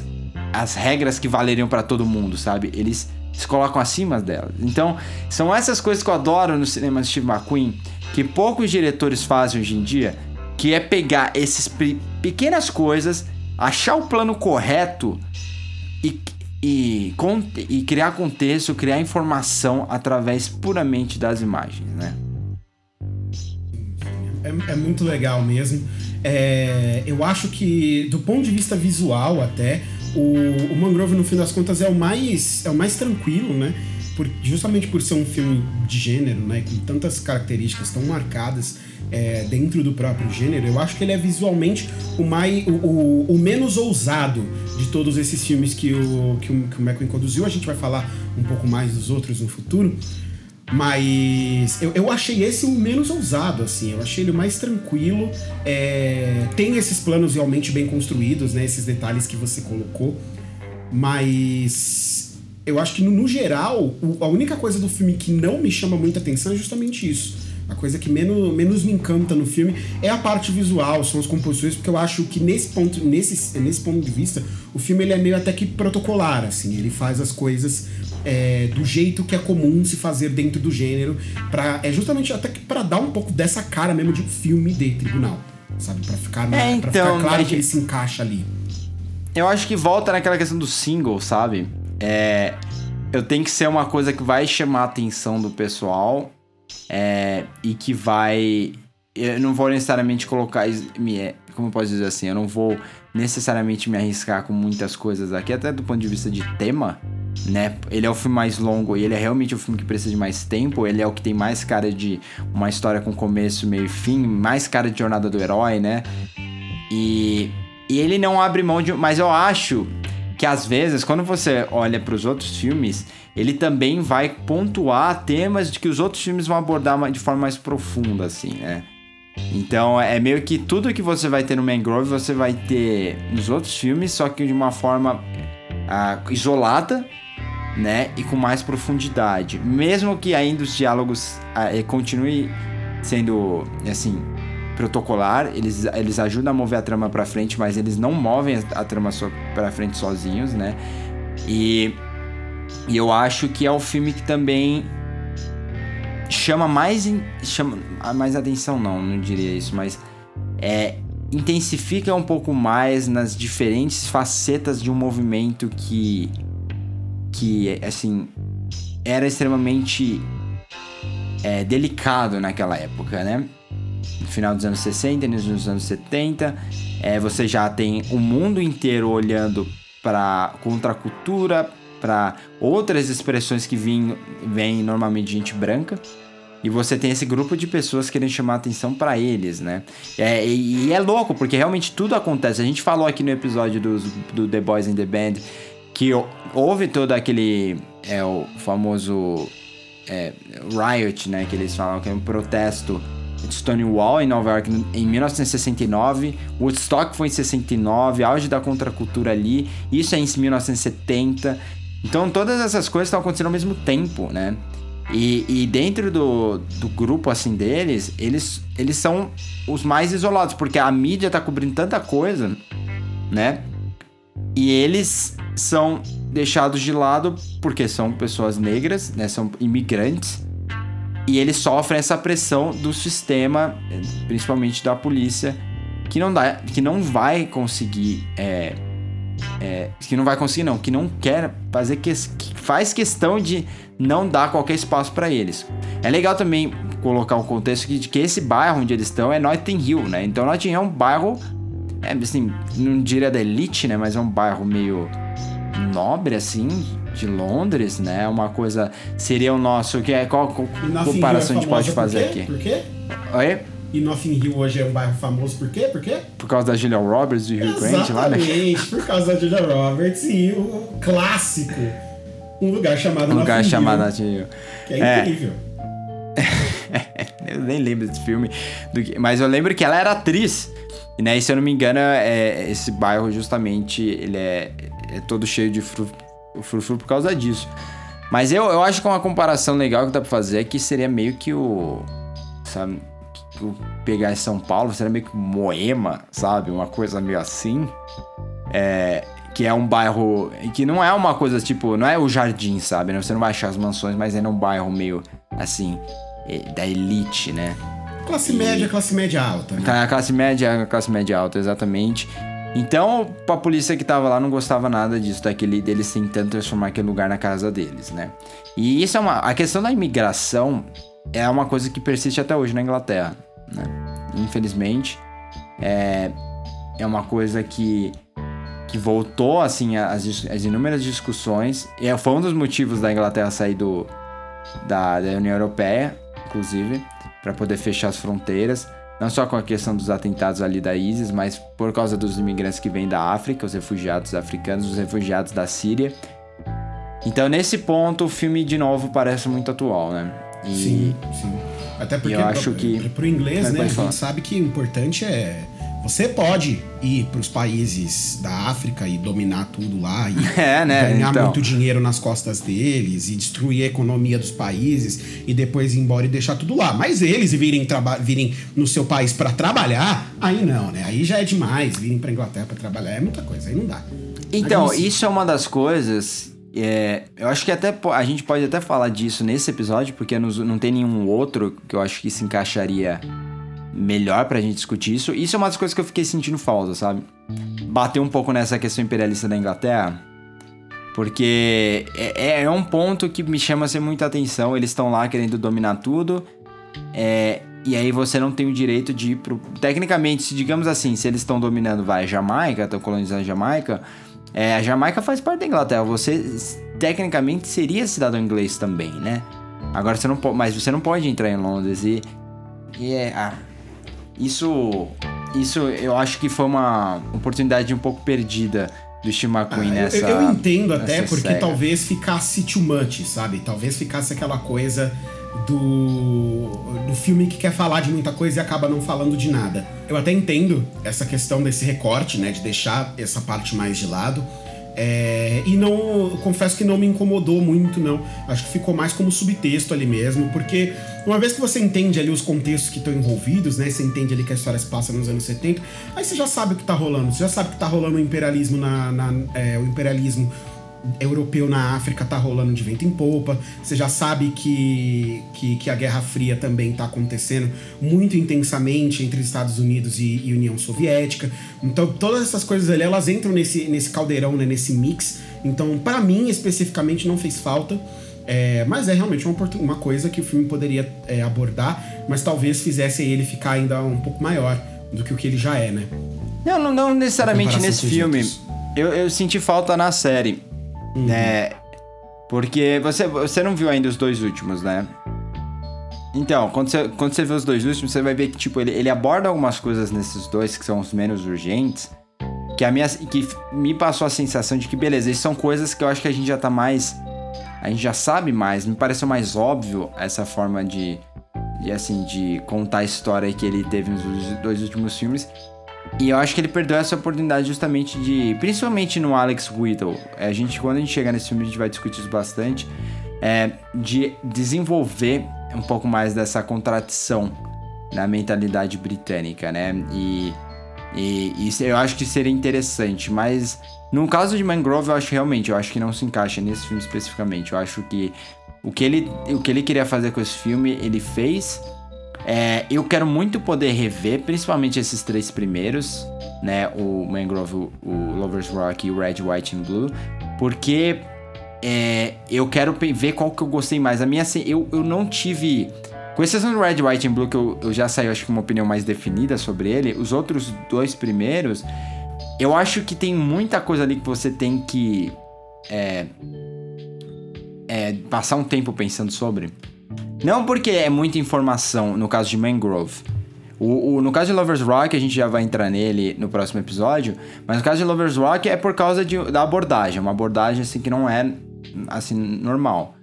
as regras que valeriam para todo mundo, sabe? Eles se colocam acima delas. Então, são essas coisas que eu adoro no cinema de Steve McQueen, que poucos diretores fazem hoje em dia, que é pegar essas pequenas coisas, achar o plano correto e, e, e criar contexto, criar informação através puramente das imagens, né? É, é muito legal mesmo. É, eu acho que, do ponto de vista visual até, o, o Mangrove, no fim das contas, é o mais, é o mais tranquilo, né? Por, justamente por ser um filme de gênero, né? Com tantas características tão marcadas é, dentro do próprio gênero, eu acho que ele é visualmente o, mais, o, o, o menos ousado de todos esses filmes que o, que o, que o conduziu. A gente vai falar um pouco mais dos outros no futuro. Mas eu, eu achei esse o menos ousado, assim. Eu achei ele mais tranquilo. É, tem esses planos realmente bem construídos, né? Esses detalhes que você colocou. Mas eu acho que no, no geral, o, a única coisa do filme que não me chama muita atenção é justamente isso. A coisa que menos, menos me encanta no filme é a parte visual, são as composições, porque eu acho que nesse ponto, nesse, nesse ponto de vista, o filme ele é meio até que protocolar, assim. Ele faz as coisas é, do jeito que é comum se fazer dentro do gênero, para é justamente até que para dar um pouco dessa cara mesmo de filme de tribunal, sabe? Para ficar, é, então, ficar claro que ele se encaixa ali. Eu acho que volta naquela questão do single, sabe? É, eu tenho que ser uma coisa que vai chamar a atenção do pessoal é, e que vai. Eu não vou necessariamente colocar. Como eu posso dizer assim? Eu não vou necessariamente me arriscar com muitas coisas aqui, até do ponto de vista de tema né? Ele é o filme mais longo e ele é realmente o filme que precisa de mais tempo. Ele é o que tem mais cara de uma história com começo, meio e fim, mais cara de jornada do herói, né? E, e ele não abre mão de. Mas eu acho que às vezes, quando você olha para os outros filmes, ele também vai pontuar temas de que os outros filmes vão abordar de forma mais profunda, assim, né? Então é meio que tudo que você vai ter no Mangrove você vai ter nos outros filmes, só que de uma forma ah, isolada, né? E com mais profundidade. Mesmo que ainda os diálogos ah, eh, continue sendo assim protocolar, eles, eles ajudam a mover a trama para frente, mas eles não movem a, trama so, para frente sozinhos, né? E, e eu acho que é o filme que também chama mais chama mais atenção não, não diria isso, mas é intensifica um pouco mais nas diferentes facetas de um movimento que que assim era extremamente é, delicado naquela época, né? No final dos anos 60 nos anos 70, é, você já tem o mundo inteiro olhando para contra a cultura, para outras expressões que vêm, vêm normalmente de gente branca. E você tem esse grupo de pessoas querendo chamar atenção para eles, né? É, e, e, é louco, porque realmente tudo acontece. A gente falou aqui no episódio do, do The Boys in the Band que houve todo aquele. É, o famoso. É, riot, né? Que eles falam que é um protesto Stonewall em Nova York em 1969, Woodstock foi em 69, auge da contracultura ali, isso é em 1970. Então todas essas coisas estão acontecendo ao mesmo tempo, né? E, e dentro do, do grupo assim deles, eles, eles são os mais isolados, porque a mídia tá cobrindo tanta coisa, né? E eles são deixados de lado porque são pessoas negras, né? São imigrantes. E eles sofrem essa pressão do sistema, principalmente da polícia, que não dá, que não vai conseguir é, é, que não vai conseguir não, que não quer fazer que, que faz questão de não dar qualquer espaço para eles. É legal também colocar um contexto de que esse bairro onde eles estão é Notting Hill, né? Então Notting Hill é um bairro, é, assim, não diria da elite, né? Mas é um bairro meio nobre, assim, de Londres, né? Uma coisa seria o nosso que é qual, qual comparação é a gente pode fazer aqui? Por quê? Oi? E Nothing Hill hoje é um bairro famoso por quê? Por quê? Por causa da Julia Roberts e Hugh Grant lá, né? Exatamente, por causa da Julia Roberts e o clássico Um Lugar Chamado Um Lugar Nothing Chamado Hill, Notting Hill. Que é, É. incrível. *laughs* eu nem lembro desse filme, do que- mas eu lembro que ela era atriz. E né, e se eu não me engano, é, esse bairro justamente ele é, é todo cheio de fru- frufru por causa disso. Mas eu, eu acho que uma comparação legal que dá pra fazer é que seria meio que o. Sabe? Pegar São Paulo seria meio que Moema, sabe? Uma coisa meio assim. É, que é um bairro. Que não é uma coisa tipo. Não é o jardim, sabe? né? Você não vai achar as mansões, mas é um bairro meio assim. é, Da elite, né? Classe média, classe média alta. Né? Tá, a classe média, a classe média alta, exatamente. Então, a polícia que tava lá não gostava nada disso, daquele deles tentando transformar aquele lugar na casa deles, né? E isso é uma. A questão da imigração é uma coisa que persiste até hoje na Inglaterra, né? Infelizmente, é, é uma coisa que, que voltou, assim, as, as inúmeras discussões. E é- foi um dos motivos da Inglaterra sair do, da, da União Europeia, inclusive, para poder fechar as fronteiras. Não só com a questão dos atentados ali da ISIS, mas por causa dos imigrantes que vêm da África, os refugiados africanos, os refugiados da Síria. Então, nesse ponto, o filme, de novo, parece muito atual, né? E Sim, sim. Até porque eu acho que- pro inglês, né, a gente sabe que o importante é você pode ir para os países da África e dominar tudo lá e *laughs* É, né, ganhar então. muito dinheiro nas costas deles e destruir a economia dos países e depois ir embora e deixar tudo lá. Mas eles virem, virem no seu país para trabalhar, aí não, né? Aí já é demais. Virem para Inglaterra para trabalhar é muita coisa, aí não dá. Então, assim, isso é uma das coisas. é, eu acho que até a gente pode até falar disso nesse episódio, porque nos- não tem nenhum outro que eu acho que se encaixaria melhor pra gente discutir isso. Isso é uma das coisas que eu fiquei sentindo falta, sabe? Bater um pouco nessa questão imperialista da Inglaterra. Porque é, é um ponto que me chama assim, muita atenção. Eles estão lá querendo dominar tudo. É, e aí você não tem o direito de ir pro. Tecnicamente, se digamos assim, se eles estão dominando, vai, a Jamaica, estão colonizando a Jamaica. É, a Jamaica faz parte da Inglaterra. Você tecnicamente seria cidadão inglês também, né? Agora você não pode. Mas você não pode entrar em Londres e. E é. ah, isso. Isso eu acho que foi uma oportunidade um pouco perdida do Steve McQueen Ah, nessa. eu, eu entendo até porque talvez ficasse too much, sabe? Talvez ficasse aquela coisa do, do filme que quer falar de muita coisa e acaba não falando de nada. Eu até entendo essa questão desse recorte, né? De deixar essa parte mais de lado. É, e não. confesso que não me incomodou muito, não. Acho que ficou mais como subtexto ali mesmo, porque uma vez que você entende ali os contextos que estão envolvidos, né? Você entende ali que a história se passa nos anos 70, aí você já sabe o que tá rolando. Você já sabe que tá rolando o imperialismo na. na- é, o imperialismo europeu na África tá rolando de vento em popa. Você já sabe que, que, que a Guerra Fria também tá acontecendo muito intensamente entre Estados Unidos e, e União Soviética. Então, todas essas coisas ali, elas entram nesse, nesse caldeirão, né, nesse mix. Então, para mim, especificamente, não fez falta. É, mas é realmente uma, uma coisa que o filme poderia é, abordar, mas talvez fizesse ele ficar ainda um pouco maior do que o que ele já é, né? Não, não, não necessariamente nesse filme. Eu, eu senti falta na série. Uhum. né? Porque você, você não viu ainda os dois últimos, né? Então, quando você, quando você vê os dois últimos, você vai ver que, tipo, ele, ele aborda algumas coisas nesses dois que são os menos urgentes. Que, a minha, que me passou a sensação de que, beleza, isso são coisas que eu acho que a gente já tá mais. A gente já sabe mais. Me pareceu mais óbvio essa forma de. de assim, de contar a história que ele teve nos dois últimos filmes. E eu acho que ele perdeu essa oportunidade justamente de. Principalmente no Alex Whittle. A gente, quando a gente chegar nesse filme, a gente vai discutir isso bastante. É, de desenvolver um pouco mais dessa contradição na mentalidade britânica, né? E, e isso eu acho que seria interessante. Mas no caso de Mangrove, eu acho realmente, eu acho que não se encaixa nesse filme especificamente. Eu acho que o que ele, o que ele queria fazer com esse filme, ele fez. É, eu quero muito poder rever, principalmente esses três primeiros, né? O Mangrove, o, Lover's Rock e o Red, White and Blue, porque é, eu quero ver qual que eu gostei mais. A minha, eu, eu não tive. Com exceção do Red, White and Blue, que eu, eu já saí, acho que uma opinião mais definida sobre ele, os outros dois primeiros, eu acho que tem muita coisa ali que você tem que. É, é, passar um tempo pensando sobre. Não porque é muita informação no caso de Mangrove. O, o- no caso de Lover's Rock, a gente já vai entrar nele no próximo episódio, mas no caso de Lover's Rock é por causa de- da abordagem, uma abordagem assim que não é assim normal.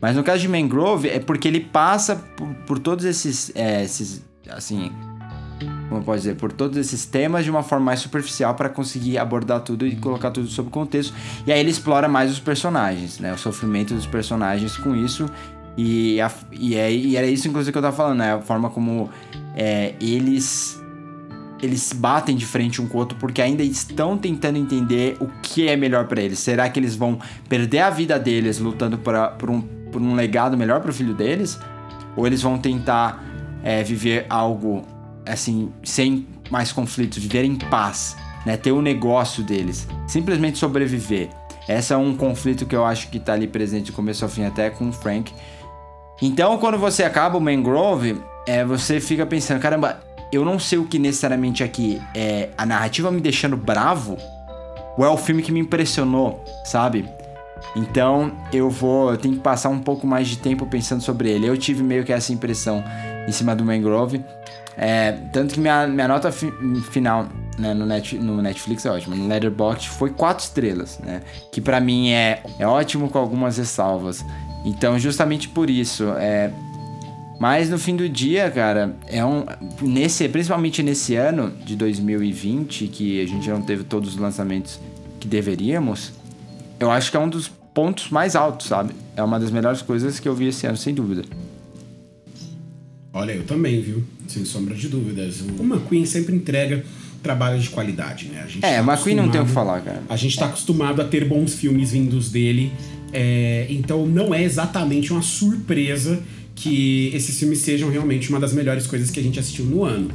Mas no caso de Mangrove é porque ele passa por, por todos esses, é, esses assim, como posso dizer, por todos esses temas de uma forma mais superficial para conseguir abordar tudo e colocar tudo sob contexto. E aí ele explora mais os personagens, né? O sofrimento dos personagens com isso. E, a- e, é, e era isso, inclusive, que eu tava falando, né? A forma como é, eles eles batem de frente um com o outro porque ainda estão tentando entender o que é melhor pra eles. Será que eles vão perder a vida deles lutando pra, por, um, por um legado melhor pro filho deles? Ou eles vão tentar é, viver algo assim, sem mais conflitos, viver em paz, né? Ter o negócio deles, simplesmente sobreviver. Esse é um conflito que eu acho que tá ali presente do começo ao fim, até com o Frank. Então, quando você acaba o Mangrove, é, você fica pensando, caramba, eu não sei o que necessariamente aqui é a narrativa me deixando bravo, ou é o filme que me impressionou, sabe? Então, eu vou, eu tenho que passar um pouco mais de tempo pensando sobre ele. Eu tive meio que essa impressão em cima do Mangrove. É, tanto que minha, minha nota fi- final né, no, Net, no Netflix é ótima. No Letterboxd foi quatro estrelas, né? Que pra mim é, é ótimo com algumas ressalvas. Então, justamente por isso, é, mas no fim do dia, cara, é um nesse, principalmente nesse ano de 2020, que a gente não teve todos os lançamentos que deveríamos, eu acho que é um dos pontos mais altos, sabe? É uma das melhores coisas que eu vi esse ano, sem dúvida. Olha, eu também, viu? Sem sombra de dúvidas. O McQueen sempre entrega trabalhos de qualidade, né? A gente É, tá McQueen não tem o que falar, cara. A gente tá acostumado a ter bons filmes vindos dele. É, então não é exatamente uma surpresa que esses filmes sejam realmente uma das melhores coisas que a gente assistiu no ano.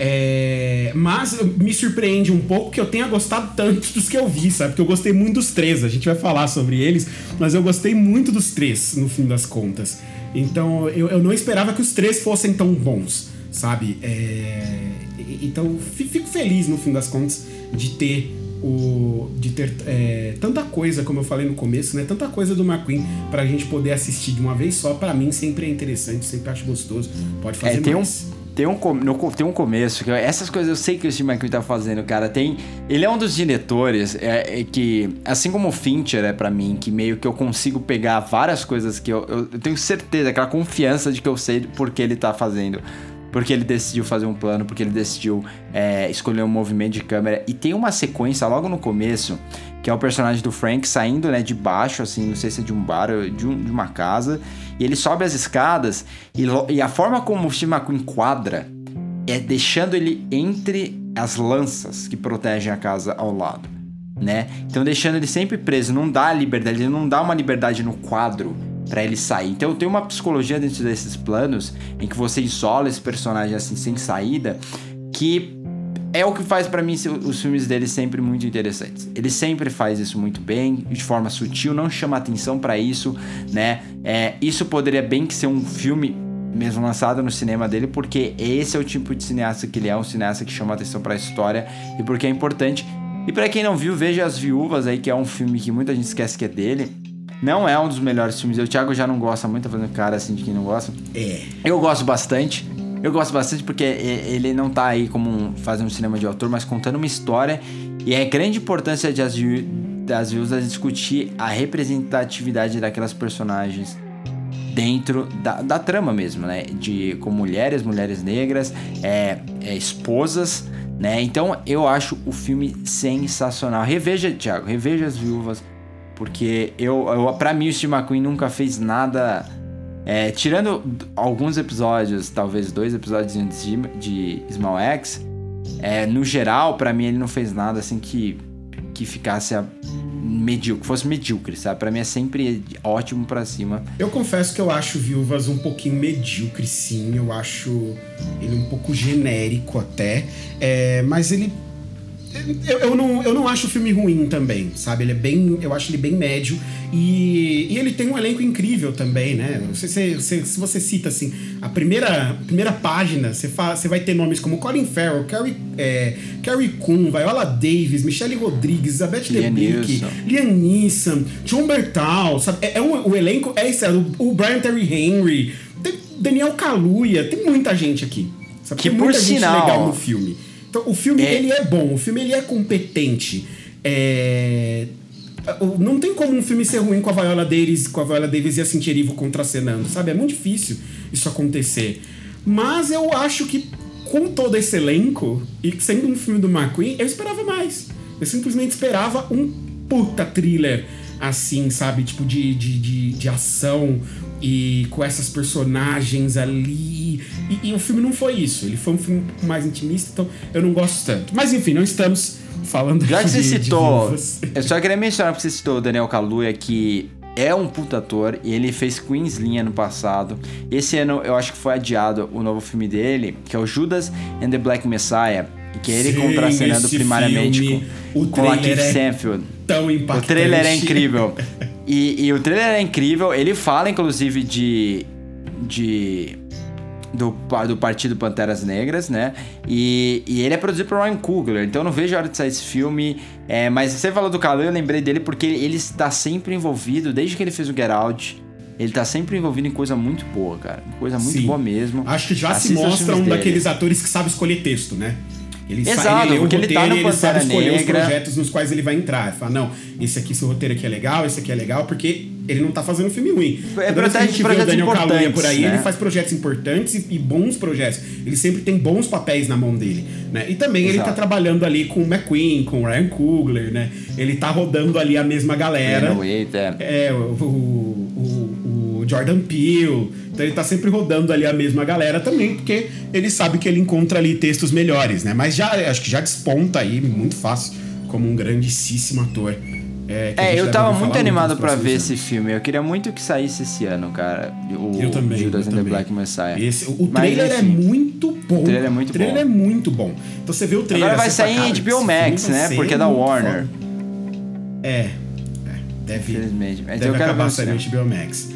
É, mas me surpreende um pouco que eu tenha gostado tanto dos que eu vi, sabe? Porque eu gostei muito dos três. A gente vai falar sobre eles, mas eu gostei muito dos três, no fim das contas. Então eu, eu não esperava que os três fossem tão bons, sabe? É, então fi- fico feliz, no fim das contas, de ter o de ter é, tanta coisa, como eu falei no começo, né? Tanta coisa do McQueen pra gente poder assistir de uma vez só. Pra mim sempre é interessante, sempre acho gostoso. Pode fazer É, tem um, mais. Tem um, no, tem um começo, que essas coisas eu sei que o Steve McQueen tá fazendo, cara. Tem. Ele é um dos diretores é, é que, assim como o Fincher é pra mim, que meio que eu consigo pegar várias coisas que eu, eu, eu tenho certeza, aquela confiança de que eu sei porque ele tá fazendo. Porque ele decidiu fazer um plano, porque ele decidiu é, escolher um movimento de câmera. E tem uma sequência logo no começo, que é o personagem do Frank saindo né, de baixo, assim, não sei se é de um bar ou de, um- de uma casa. E ele sobe as escadas e, e a forma como o Steve McQueen quadra é deixando ele entre as lanças que protegem a casa ao lado, né? Então deixando ele sempre preso, não dá liberdade, ele não dá uma liberdade no quadro pra ele sair. Então tem uma psicologia dentro desses planos em que você isola esse personagem assim sem saída, que é o que faz pra mim os filmes dele sempre muito interessantes. Ele sempre faz isso muito bem, de forma sutil, não chama atenção pra isso, né? É, isso poderia bem que ser um filme mesmo lançado no cinema dele, porque esse é o tipo de cineasta que ele é, um cineasta que chama atenção pra história e porque é importante. E pra quem não viu, veja As Viúvas aí, que é um filme que muita gente esquece que é dele. Não é um dos melhores filmes. O Thiago já não gosta muito, tá fazendo cara assim de quem não gosta. É. Eu gosto bastante. Eu gosto bastante porque ele não tá aí como um, fazendo um cinema de autor, mas contando uma história. E é grande importância de as, das viúvas discutir a representatividade daquelas personagens dentro da, da trama mesmo, né? De com mulheres, mulheres negras, é, é, esposas, né? Então eu acho o filme sensacional. Reveja, Thiago, reveja as viúvas, porque eu, eu para mim o Steve McQueen nunca fez nada. é, tirando alguns episódios, talvez dois episódios de, de Small X, é, no geral, pra mim ele não fez nada assim que, que ficasse a, medíocre, fosse medíocre, sabe? Pra mim é sempre ótimo pra cima. Eu confesso que eu acho Viúvas um pouquinho medíocre, sim. Eu acho ele um pouco genérico até. É, mas ele. Eu, eu não, eu não acho o filme ruim também, sabe? Ele é bem. Eu acho ele bem médio. E, e ele tem um elenco incrível também, né? Se, se, se, se você cita assim, a primeira, primeira página, você, fa, você vai ter nomes como Colin Farrell, Carrie, é, Carrie Coon, Viola Davis, Michelle Rodrigues, Elizabeth Debicki. Liam Neeson, John Bertal, sabe? É, é um- o elenco é esse, é o, o Brian Terry Henry, Daniel Kaluuya, tem muita gente aqui. Sabe? Que tem por muita gente sinal- legal no filme. Então, o filme, É- ele é bom, o filme, ele é competente. É... Não tem como um filme ser ruim com a Viola Davis, com a Viola Davis e a Cynthia Erivo contracenando, sabe? É muito difícil isso acontecer. Mas eu acho que com todo esse elenco, e sendo um filme do McQueen, eu esperava mais. Eu simplesmente esperava um puta thriller assim, sabe? Tipo, de, de, de, de ação e com essas personagens ali. E, e o filme não foi isso. Ele foi um filme mais intimista, então eu não gosto tanto. Mas enfim, não estamos falando Já que você de- de citou, viúvas. eu só queria mencionar porque você citou o Daniel Kaluuya, que é um puta ator e ele fez Queenslinha ano passado. Esse ano eu acho que foi adiado o novo filme dele, que é o Judas and the Black Messiah, que é ele Sim, contracenando primariamente filme, com, o com Lakeith é Stanfield. Tão O impactante. trailer é incrível. *laughs* E, e o trailer é incrível. Ele fala, inclusive, de. de do, do Partido Panteras Negras, né? E, e ele é produzido por Ryan Coogler, então eu não vejo a hora de sair esse filme. É, mas você falou do Kalu, eu lembrei dele porque ele está sempre envolvido, desde que ele fez o Get Out, ele tá sempre envolvido em coisa muito boa, cara. Coisa muito Sim. boa mesmo. Acho que já Assista se os mostra um dele. daqueles atores que sabe escolher texto, né? Ele Exato, ele lê o porque ele tá roteiro no e ele sabe escolher Negra. os projetos nos quais ele vai entrar. Ele fala, não, esse aqui, esse roteiro aqui é legal, esse aqui é legal, porque ele não tá fazendo filme ruim. É Toda vez que a gente vê o Daniel Kaluuya por aí, né? ele faz projetos importantes e, e bons projetos. Ele sempre tem bons papéis na mão dele, né? E também ele Exato. tá trabalhando ali com o McQueen, com o Ryan Coogler, né? Ele tá rodando ali a mesma galera. É. É, o, o- o Jordan Peele. Então ele tá sempre rodando ali a mesma galera também, porque ele sabe que ele encontra ali textos melhores, né? Mas já acho que já desponta aí muito fácil como um grandíssimo ator. É, É, eu tava muito animado próximos ver anos. esse filme. Eu queria muito que saísse esse ano, cara. O Eu também. Judas eu and the também. Black Messiah. Esse- o Mas, trailer é enfim. muito bom. O trailer é muito o trailer bom. é muito bom. Então você vê o trailer. Agora vai fala, sair em HBO Max, né? Porque é da Warner. foda. É. é, Deve, Infelizmente. Mas deve eu quero acabar saindo no HBO Max.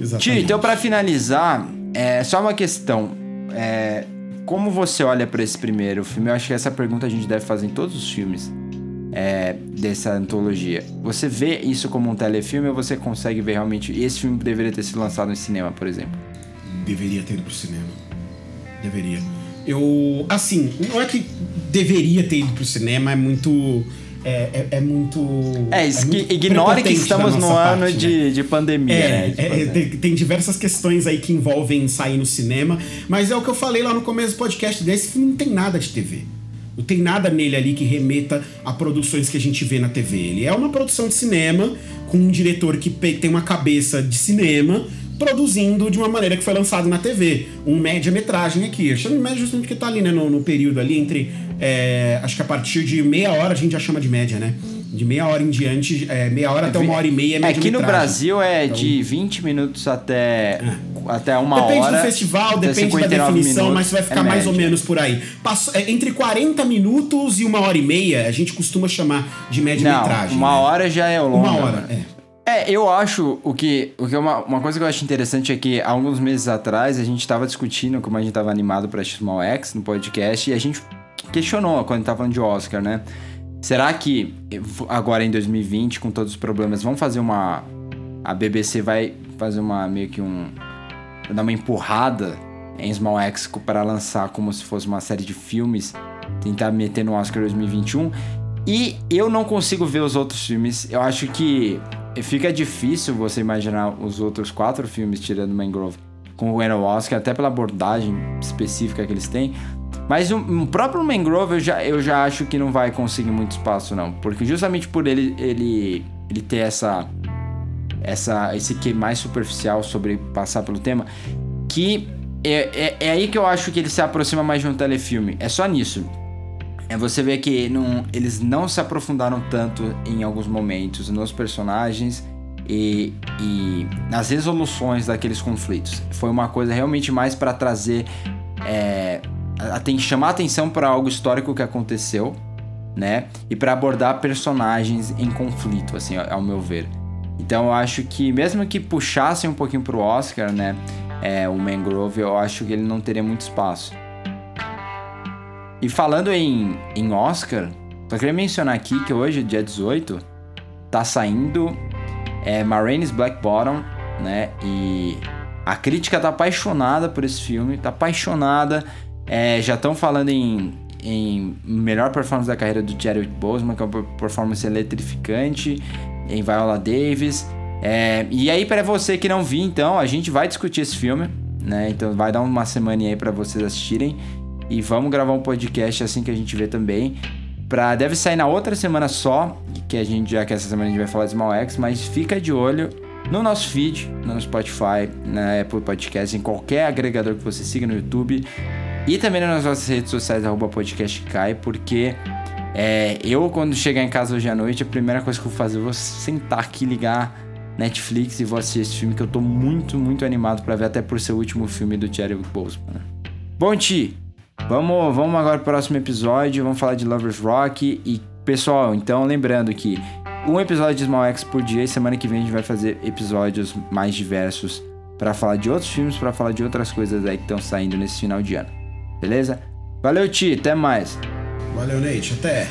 Exatamente. Tio, então pra finalizar, é só uma questão. É, como você olha pra esse primeiro filme? Eu acho que essa pergunta a gente deve fazer em todos os filmes é, dessa antologia. Você vê isso como um telefilme ou você consegue ver realmente esse filme deveria ter sido lançado no cinema, por exemplo? Deveria ter ido pro cinema. Deveria. Eu. Assim, não é que deveria ter ido pro cinema, é muito. É, é, é muito. É, isso muito que ignore que estamos no ano parte, né? de, de pandemia, É, né? Tipo, é, tem, tem diversas questões aí que envolvem sair no cinema, mas é o que eu falei lá no começo do podcast. Desse filme não tem nada de TV. Não tem nada nele ali que remeta a produções que a gente vê na TV. Ele é uma produção de cinema com um diretor que tem uma cabeça de cinema produzindo de uma maneira que foi lançado na TV. Um média-metragem aqui. Eu chamo de média justamente porque tá ali, né, no, no período ali entre... é, acho que a partir de meia hora a gente já chama de média, né? De meia hora em diante, é, meia hora até uma hora e meia é É, média aqui no Brasil é de 20 minutos até, até uma Depende hora. do festival, depende da 59 definição, minutos, mas vai ficar é mais ou menos por aí. Passou- é, entre 40 minutos e uma hora e meia, a gente costuma chamar de média-metragem. Uma né? hora já é longa. Uma hora, é. É, eu acho o que. O que é uma, uma coisa que eu acho interessante é que há alguns meses atrás a gente tava discutindo como a gente tava animado pra Small X no podcast e a gente questionou quando a gente tava falando de Oscar, né? Será que agora em 2020, com todos os problemas, vão fazer uma. A BBC vai fazer uma meio que um. dar uma empurrada em Small X para lançar como se fosse uma série de filmes, tentar meter no Oscar 2021. E eu não consigo ver os outros filmes. Eu acho que fica difícil você imaginar os outros quatro filmes tirando Mangrove com o Oscar, até pela abordagem específica que eles têm. Mas o, próprio Mangrove eu já, eu já acho que não vai conseguir muito espaço, não. Porque justamente por ele, ele, ele ter essa, essa, esse que mais superficial sobre passar pelo tema, que é, é, é aí que eu acho que ele se aproxima mais de um telefilme. É só nisso. É você vê que não, eles não se aprofundaram tanto em alguns momentos nos personagens e, e nas resoluções daqueles conflitos. Foi uma coisa realmente mais para trazer. É, aten- chamar atenção para algo histórico que aconteceu, né? E para abordar personagens em conflito, assim, ao meu ver. Então eu acho que, mesmo que puxassem um pouquinho pro Oscar, né? É, o Mangrove, eu acho que ele não teria muito espaço. E falando em, em Oscar, só queria mencionar aqui que hoje, dia 18, tá saindo é, Ma Rainey's Black Bottom, né? E a crítica tá apaixonada por esse filme, tá apaixonada. É, já estão falando em, em melhor performance da carreira do Chadwick Boseman, que é uma performance eletrificante, em Viola Davis. É, e aí, para você que não viu, então, a gente vai discutir esse filme, né? Então vai dar uma semana aí para vocês assistirem. E vamos gravar um podcast assim que a gente vê também. Pra, deve sair na outra semana só, que a gente já que essa semana a gente vai falar de Small X, mas fica de olho no nosso feed, no Spotify, na Apple Podcast, em qualquer agregador que você siga no YouTube e também nas nossas redes sociais, arroba podcastcai, porque é, eu, quando chegar em casa hoje à noite, a primeira coisa que eu vou fazer, eu vou sentar aqui, ligar Netflix e vou assistir esse filme que eu tô muito, muito animado pra ver, até por ser o último filme do Chadwick Boseman. Bom, Ti, vamos, vamos agora pro próximo episódio, vamos falar de Lovers Rock e, pessoal, então lembrando que um episódio de Small X por dia e semana que vem a gente vai fazer episódios mais diversos pra falar de outros filmes, pra falar de outras coisas aí que estão saindo nesse final de ano. Beleza? Valeu, Ti, até mais. Valeu, Nate. Até.